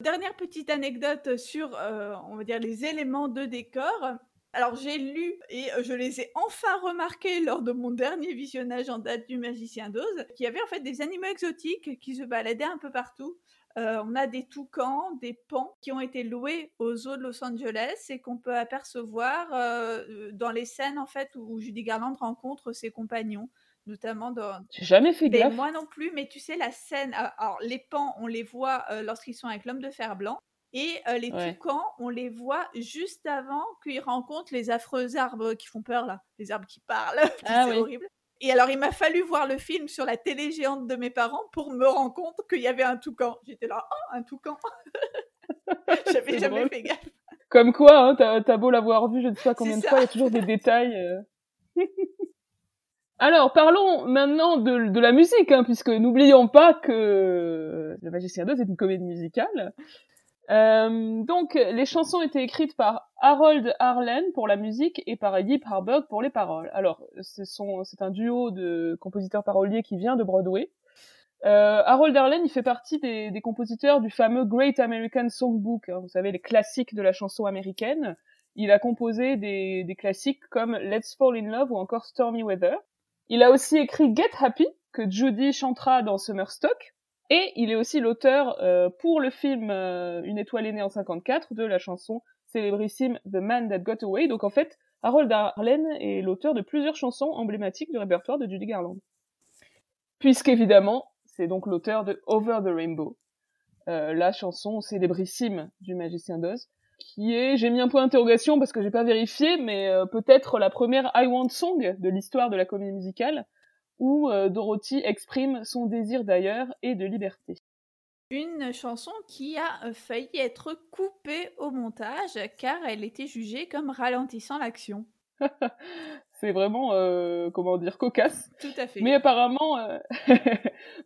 Dernière petite anecdote sur, euh, on va dire, les éléments de décor. Alors j'ai lu et euh, je les ai enfin remarqués lors de mon dernier visionnage en date du Magicien d'Oz, qu'il y avait en fait des animaux exotiques qui se baladaient un peu partout. Euh, on a des toucans, des pans qui ont été loués aux zoos de Los Angeles et qu'on peut apercevoir euh, dans les scènes en fait où Judy Garland rencontre ses compagnons notamment dans. J'ai jamais fait ben, gaffe. moi non plus, mais tu sais la scène. Alors les pans, on les voit lorsqu'ils sont avec l'homme de fer blanc. Et euh, les toucans, on les voit juste avant qu'ils rencontrent les affreux arbres qui font peur, là. Les arbres qui parlent. Ah c'est horrible. Et alors, il m'a fallu voir le film sur la télé géante de mes parents pour me rendre compte qu'il y avait un toucan. J'étais là, oh, un toucan J'avais jamais fait gaffe. Comme quoi, hein, t'as, beau l'avoir vu je ne sais pas combien de fois, il y a toujours des détails. Euh. Alors, parlons maintenant de, de la musique, hein, puisque n'oublions pas que Le Magicien 2 est une comédie musicale. Euh, donc, les chansons étaient écrites par Harold Arlen pour la musique et par Yip Harburg pour les paroles. Alors, c'est un duo de compositeurs paroliers qui vient de Broadway. Euh, Harold Arlen, il fait partie des, des, compositeurs du fameux Great American Songbook, hein, vous savez, les classiques de la chanson américaine. Il a composé des, des classiques comme Let's Fall in Love ou encore Stormy Weather. Il a aussi écrit Get Happy, que Judy chantera dans Summer Stock. Et il est aussi l'auteur euh, pour le film euh, Une étoile est née en 54 de la chanson célébrissime The Man That Got Away. Donc en fait, Harold Arlen est l'auteur de plusieurs chansons emblématiques du répertoire de Judy Garland. Puisqu'évidemment, c'est donc l'auteur de Over the Rainbow, euh, la chanson célébrissime du magicien d'Oz, qui est, j'ai mis un point d'interrogation parce que j'ai pas vérifié, mais peut-être la première I Want Song de l'histoire de la comédie musicale, où euh, Dorothy exprime son désir d'ailleurs et de liberté. Une chanson qui a failli être coupée au montage car elle était jugée comme ralentissant l'action. c'est vraiment euh, comment dire cocasse. Tout à fait. Mais apparemment, euh,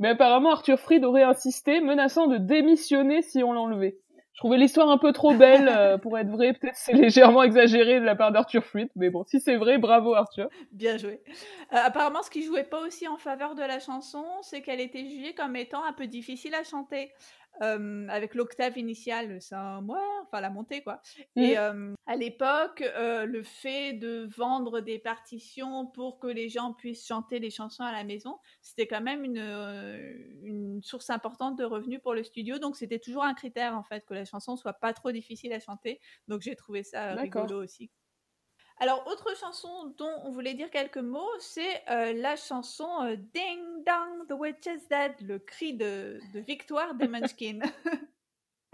mais apparemment Arthur Fried aurait insisté, menaçant de démissionner si on l'enlevait. Je trouvais l'histoire un peu trop belle euh, pour être vraie. Peut-être c'est légèrement exagéré de la part d'Arthur Fried, mais bon, si c'est vrai, bravo Arthur. Bien joué. apparemment, ce qui jouait pas aussi en faveur de la chanson, c'est qu'elle était jugée comme étant un peu difficile à chanter avec l'octave initiale, c'est un enfin la montée quoi. Et mmh. à l'époque, le fait de vendre des partitions pour que les gens puissent chanter les chansons à la maison, c'était quand même une, une source importante de revenus pour le studio. Donc c'était toujours un critère en fait que la chanson soit pas trop difficile à chanter. Donc j'ai trouvé ça rigolo aussi. Alors, autre chanson dont on voulait dire quelques mots, c'est euh, la chanson euh, Ding Dong, The Witch is Dead, le cri de, victoire des Munchkins.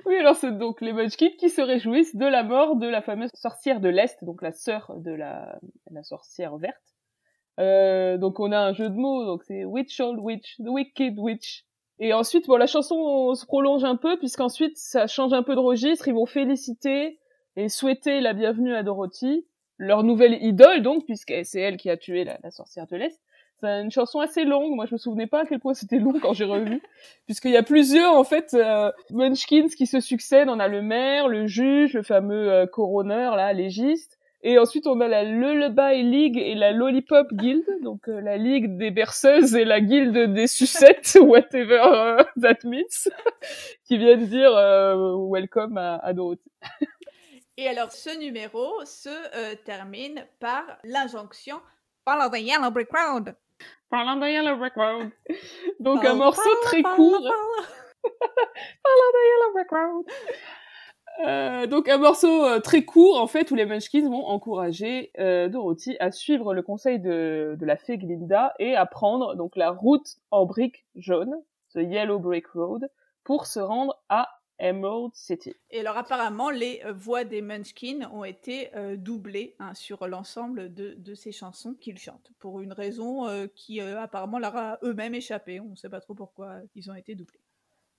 oui, alors c'est donc les Munchkins qui se réjouissent de la mort de la fameuse sorcière de l'Est, donc la sœur de la, sorcière verte. Euh, donc on a un jeu de mots, donc c'est Witch Old Witch, The Wicked Witch. Et ensuite, bon, la chanson se prolonge un peu, puisqu'ensuite ça change un peu de registre, ils vont féliciter et souhaiter la bienvenue à Dorothy leur nouvelle idole, donc, puisque c'est elle qui a tué la, sorcière de l'Est. C'est une chanson assez longue. Moi, je me souvenais pas à quel point c'était long quand j'ai revu, puisqu'il y a plusieurs en fait euh, Munchkins qui se succèdent. On a le maire, le juge, le fameux euh, coroner là, légiste, et ensuite on a la Lullaby League et la Lollipop Guild, donc euh, la ligue des berceuses et la guilde des sucettes, whatever that means, qui viennent dire welcome à, à Dorothy. Et alors, ce numéro se euh, termine par l'injonction Follow the Yellow Brick Road. Follow the Yellow Brick Road. Donc, un morceau très court. follow the Yellow Brick Road. Euh, donc un morceau euh, très court en fait où les Munchkins vont encourager Dorothy à suivre le conseil de, de la fée Glinda et à prendre donc la route en brique jaune, the Yellow Brick Road, pour se rendre à Emerald City. Et alors apparemment, les euh, voix des Munchkins ont été euh, doublées hein, sur l'ensemble de, de, ces chansons qu'ils chantent, pour une raison euh, qui apparemment leur a eux-mêmes échappé. On ne sait pas trop pourquoi ils ont été doublés.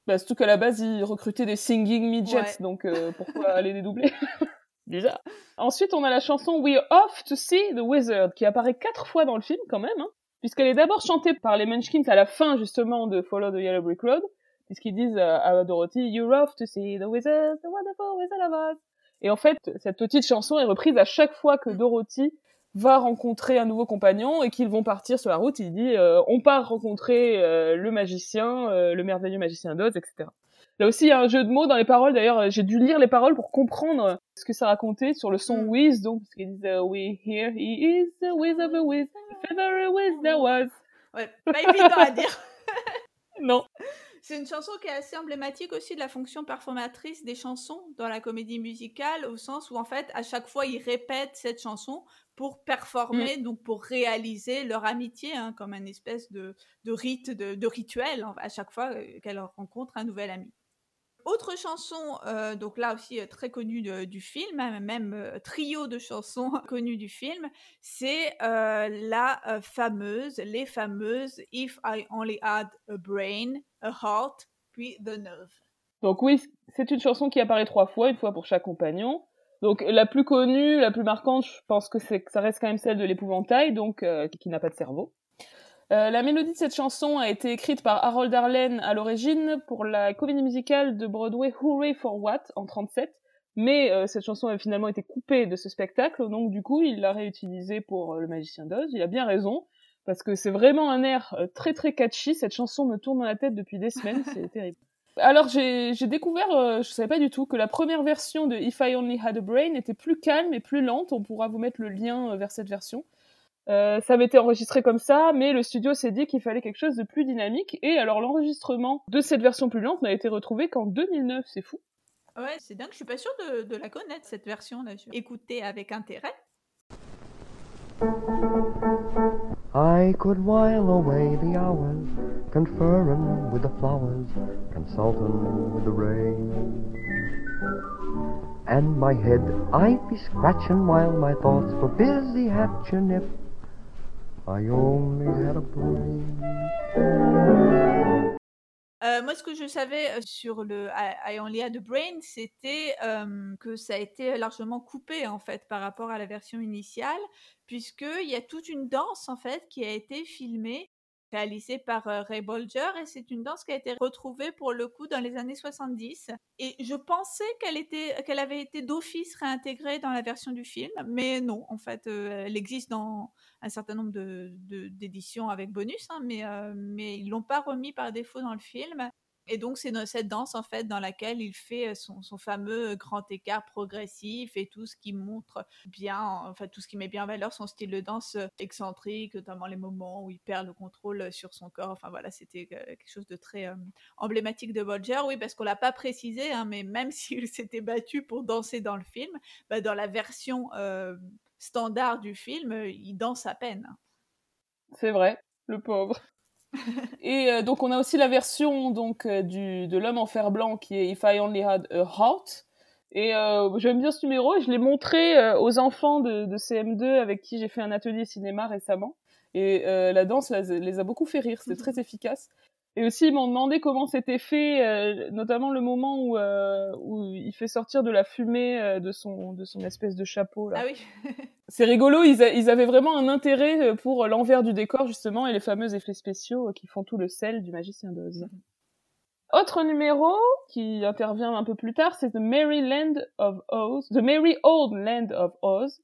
Bah, surtout qu'à la base, ils recrutaient des singing midgets, donc pourquoi aller les doubler? Bizarre. Ensuite, on a la chanson We're Off to See the Wizard, qui apparaît quatre fois dans le film quand même, hein, puisqu'elle est d'abord chantée par les Munchkins à la fin justement de Follow the Yellow Brick Road, puisqu'ils disent à Dorothy You're off to see the wizard, the wonderful wizard of Oz. Et en fait, cette petite chanson est reprise à chaque fois que Dorothy va rencontrer un nouveau compagnon et qu'ils vont partir sur la route. Il dit euh, on part rencontrer euh, le magicien, euh, le merveilleux magicien d'Oz, etc. Là aussi, il y a un jeu de mots dans les paroles. D'ailleurs, j'ai dû lire les paroles pour comprendre ce que ça racontait sur le son mm. Wiz. Donc, parce qu'ils disent We hear he is the Wiz of a ever a Wiz there was. Ouais, pas évident à dire. non. C'est une chanson qui est assez emblématique aussi de la fonction performatrice des chansons dans la comédie musicale, au sens où en fait, à chaque fois, ils répètent cette chanson pour performer, mm. donc pour réaliser leur amitié, hein, comme un espèce de, rite, de, rituel, à chaque fois euh, qu'elle rencontre un nouvel ami. Autre chanson, euh, donc là aussi euh, très connue du film, hein, même trio de chansons connues du film, c'est la fameuse, les fameuses If I Only Had a Brain, a Heart, puis The Nerve. Donc oui, c'est une chanson qui apparaît trois fois, une fois pour chaque compagnon. Donc la plus connue, la plus marquante, je pense que, ça reste quand même celle de l'épouvantail, donc euh, qui n'a pas de cerveau. Euh, la mélodie de cette chanson a été écrite par Harold Arlen à l'origine pour la comédie musicale de Broadway Hooray for What en 37, mais euh, cette chanson a finalement été coupée de ce spectacle, donc du coup il l'a réutilisée pour Le Magicien d'Oz. Il a bien raison parce que c'est vraiment un air euh, très très catchy. Cette chanson me tourne dans la tête depuis des semaines, c'est terrible. Alors j'ai découvert, euh, je savais pas du tout, que la première version de If I Only Had a Brain était plus calme et plus lente. On pourra vous mettre le lien euh, vers cette version. Euh, ça avait été enregistré comme ça, mais le studio s'est dit qu'il fallait quelque chose de plus dynamique. Et alors l'enregistrement de cette version plus lente n'a été retrouvé qu'en 2009, c'est fou. Ouais, c'est dingue, je suis pas sûre de, de la connaître cette version là. Écoutez avec intérêt. I could while away the hours, conferring with the flowers, consulting with the rain. And my head I'd be scratching while my thoughts were busy hatching if I only had a brain. Moi, ce que je savais euh, sur le I Only Had a Brain, c'était euh, que ça a été largement coupé en fait par rapport à la version initiale, puisqu'il y a toute une danse en fait qui a été filmée réalisée par Ray Bolger et c'est une danse qui a été retrouvée pour le coup dans les années 70 et je pensais qu'elle avait été d'office réintégrée dans la version du film mais non en fait elle existe dans un certain nombre d'éditions avec bonus hein, mais mais ils l'ont pas remis par défaut dans le film et donc, c'est cette danse, en fait, dans laquelle il fait son, fameux grand écart progressif et tout ce qui montre bien, enfin, tout ce qui met bien en valeur son style de danse excentrique, notamment les moments où il perd le contrôle sur son corps. Enfin, voilà, c'était quelque chose de très emblématique de Bolger. Oui, parce qu'on l'a pas précisé, hein, mais même s'il s'était battu pour danser dans le film, bah, dans la version standard du film, il danse à peine. C'est vrai, le pauvre. et euh, donc on a aussi la version donc euh, du de l'homme en fer blanc qui est If I Only Had a Heart. Et euh, j'aime bien ce numéro et je l'ai montré aux enfants de, de, CM2 avec qui j'ai fait un atelier cinéma récemment. Et la danse les a beaucoup fait rire, c'est très efficace. Et aussi, ils m'ont demandé comment c'était fait, euh, notamment le moment où, euh, où il fait sortir de la fumée euh, de, son, de son espèce de chapeau. Là. Ah oui C'est rigolo, ils, ils, avaient vraiment un intérêt pour l'envers du décor, justement, et les fameux effets spéciaux qui font tout le sel du magicien d'Oz. Autre numéro qui intervient un peu plus tard, c'est The Merry Land of Oz, The Merry Old Land of Oz,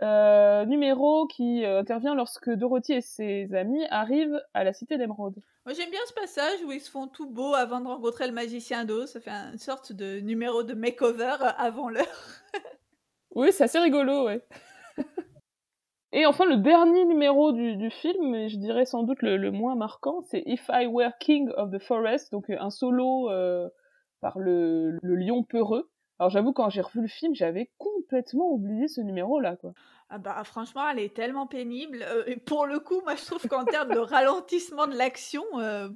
euh, numéro qui euh, intervient lorsque Dorothy et ses amis arrivent à la cité d'Emeraude. Moi j'aime bien ce passage où ils se font tout beau avant de rencontrer le magicien d'eau. Ça fait une sorte de numéro de makeover avant l'heure. oui, c'est assez rigolo, ouais. et enfin, le dernier numéro du, du, film, et je dirais sans doute le, le moins marquant, c'est If I Were King of the Forest, donc un solo euh, par le, le lion peureux. Alors j'avoue, quand j'ai revu le film, j'avais complètement oublié ce numéro-là, quoi. Ah bah franchement, elle est tellement pénible. Euh, et pour le coup, moi je trouve qu'en termes de ralentissement de l'action, euh,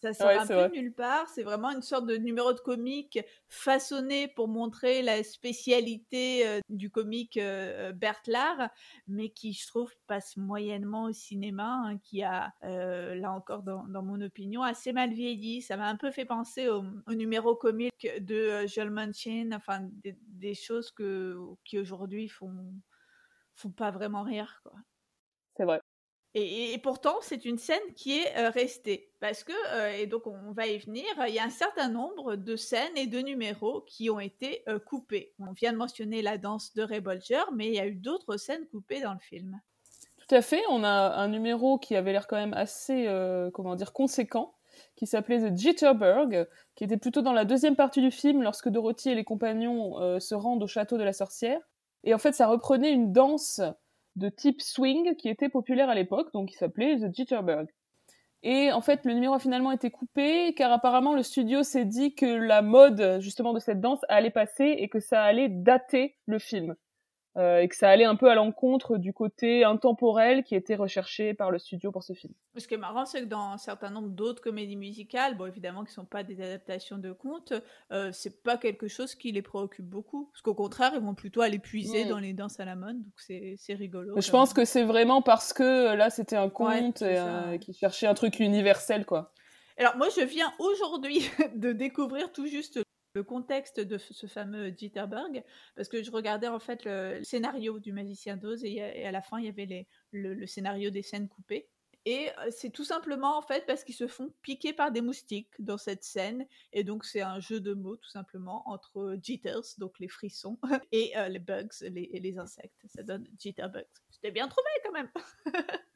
ça sort un peu nulle part. C'est vraiment une sorte de numéro de comique façonné pour montrer la spécialité euh, du comique euh, Berthelard, mais qui, je trouve, passe moyennement au cinéma, hein, qui a, euh, là encore, dans, mon opinion, assez mal vieilli. Ça m'a un peu fait penser au, numéro comique de Joel Manchin, enfin, des, choses que, qui aujourd'hui font, font pas vraiment rire, quoi. Et, pourtant, c'est une scène qui est euh, restée. Parce que, euh, et donc on va y venir, il y a un certain nombre de scènes et de numéros qui ont été euh, coupés. On vient de mentionner la danse de Ray mais il y a eu d'autres scènes coupées dans le film. Tout à fait, on a un numéro qui avait l'air quand même assez, comment dire, conséquent, qui s'appelait The Jitterbug, qui était plutôt dans la deuxième partie du film, lorsque Dorothy et les compagnons se rendent au château de la sorcière. Et en fait, ça reprenait une danse de type swing qui était populaire à l'époque, donc il s'appelait The Jitterbug. Et en fait, le numéro a finalement été coupé car apparemment le studio s'est dit que la mode justement de cette danse allait passer et que ça allait dater le film. Euh, et que ça allait un peu à l'encontre du côté intemporel qui était recherché par le studio pour ce film. Ce qui est marrant, c'est que dans un certain nombre d'autres comédies musicales, bon évidemment qui ne sont pas des adaptations de contes, euh, c'est pas quelque chose qui les préoccupe beaucoup. Parce qu'au contraire, ils vont plutôt aller puiser dans les danses à la mode, donc c'est rigolo. je pense que c'est vraiment parce que là c'était un conte euh, qui cherchait un truc universel quoi. Alors moi je viens aujourd'hui de découvrir tout juste le contexte de ce fameux Jitterbug, parce que je regardais en fait le, scénario du Magicien d'Oz et, à la fin il y avait le, scénario des scènes coupées. Et euh, c'est tout simplement en fait parce qu'ils se font piquer par des moustiques dans cette scène. Et donc c'est un jeu de mots tout simplement entre jitters, donc les frissons, et euh, les bugs, les, les insectes. Ça donne jitterbug. C'était bien trouvé quand même.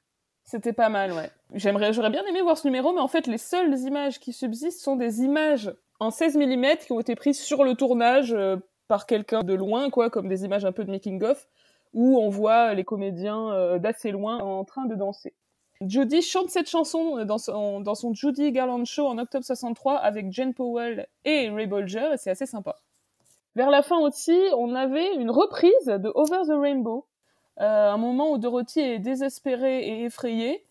C'était pas mal, ouais. J'aimerais, j'aurais bien aimé voir ce numéro, mais en fait, les seules images qui subsistent sont des images en 16 mm qui ont été prises sur le tournage par quelqu'un de loin, quoi, comme des images un peu de making-of, où on voit les comédiens d'assez loin en train de danser. Judy chante cette chanson dans son, dans son Judy Garland Show en octobre 63 avec Jane Powell et Ray Bolger, et c'est assez sympa. Vers la fin aussi, on avait une reprise de Over the Rainbow, euh, un moment où Dorothy est désespérée et effrayée.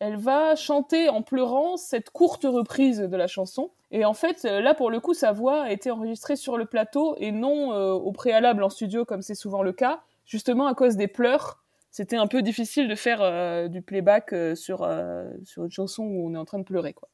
Elle va chanter en pleurant cette courte reprise de la chanson. Et en fait, là, pour le coup, sa voix a été enregistrée sur le plateau et non euh, au préalable en studio, comme c'est souvent le cas, justement à cause des pleurs c'était un peu difficile de faire euh, du playback euh, sur, euh, sur une chanson où on est en train de pleurer, quoi.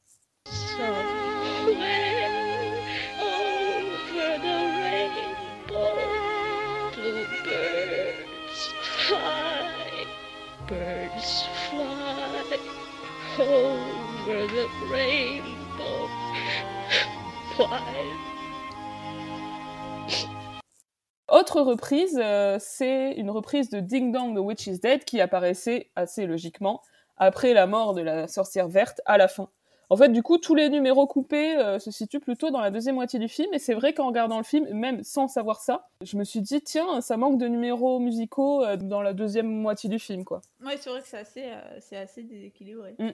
Autre reprise, euh, c'est une reprise de Ding Dong The Witch is Dead qui apparaissait assez logiquement après la mort de la sorcière verte à la fin. En fait, du coup, tous les numéros coupés euh, se situent plutôt dans la deuxième moitié du film, et c'est vrai qu'en regardant le film, même sans savoir ça, je me suis dit, tiens, ça manque de numéros musicaux euh, dans la deuxième moitié du film, quoi. Oui, c'est vrai que c'est assez, c'est assez déséquilibré. Mm.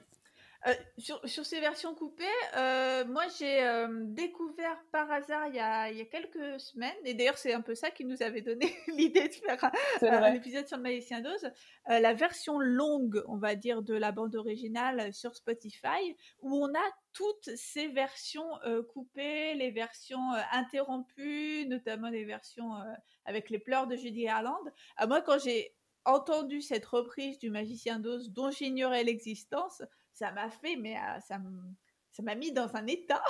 Euh, sur, ces versions coupées, euh, moi j'ai euh, découvert par hasard il y, a, il y, a, quelques semaines, et d'ailleurs c'est un peu ça qui nous avait donné l'idée de faire un, épisode sur le magicien d'Oz, la version longue, on va dire, de la bande originale sur Spotify, où on a toutes ces versions coupées, les versions interrompues, notamment les versions avec les pleurs de Judy Garland. moi quand j'ai entendu cette reprise du magicien d'Oz dont j'ignorais l'existence, ça m'a fait, mais euh, ça m'a mis dans un état.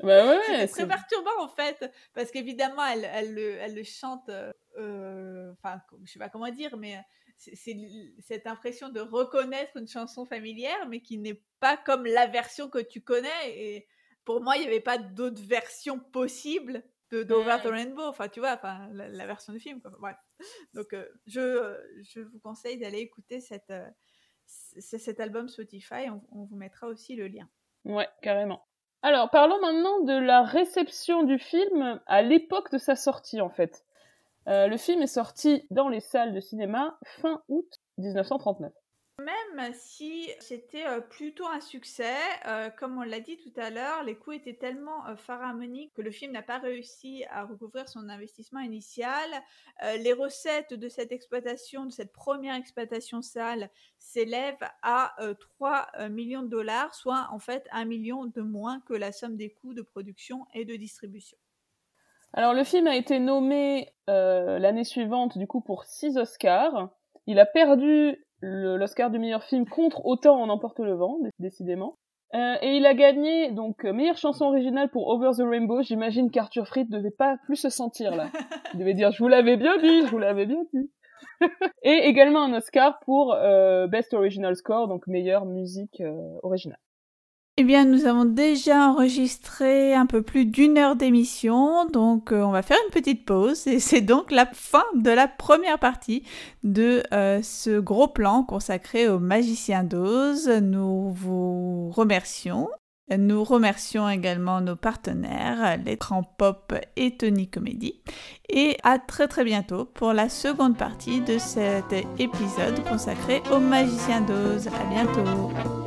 bah ouais, c'est très perturbant en fait, parce qu'évidemment, elle, elle, le, elle, le, chante, euh, enfin, je sais pas comment dire, mais c'est cette impression de reconnaître une chanson familière, mais qui n'est pas comme la version que tu connais. Et pour moi, il n'y avait pas d'autre version possible de d'Over the Rainbow. Enfin, tu vois, enfin, la, version du film. Quoi. Donc, euh, je, je vous conseille d'aller écouter cette, c'est cet album Spotify, on, vous mettra aussi le lien. Ouais, carrément. Alors, parlons maintenant de la réception du film à l'époque de sa sortie, en fait. Euh, le film est sorti dans les salles de cinéma fin août 1939. Même si c'était euh, plutôt un succès, euh, comme on l'a dit tout à l'heure, les coûts étaient tellement euh, pharaoniques que le film n'a pas réussi à recouvrir son investissement initial. les recettes de cette exploitation, de cette première exploitation salle, s'élèvent à 3 millions de dollars, soit en fait un million de moins que la somme des coûts de production et de distribution. Alors le film a été nommé l'année suivante du coup pour 6 Oscars. Il a perdu l'Oscar du meilleur film contre Autant en emporte le vent, décidément. Euh, et il a gagné donc meilleure chanson originale pour Over the Rainbow. J'imagine qu'Arthur Fried devait pas plus se sentir là. Il devait dire je vous l'avais bien dit, je vous l'avais bien dit. et également un Oscar pour euh, Best Original Score, donc meilleure musique euh, originale. Eh bien, nous avons déjà enregistré un peu plus d'une heure d'émission, donc euh, on va faire une petite pause et c'est donc la fin de la première partie de euh, ce gros plan consacré au magicien d'Oz. Nous vous remercions. Nous remercions également nos partenaires, l'écran pop et Tony Comedy. Et à très très bientôt pour la seconde partie de cet épisode consacré au magicien d'Oz. À bientôt!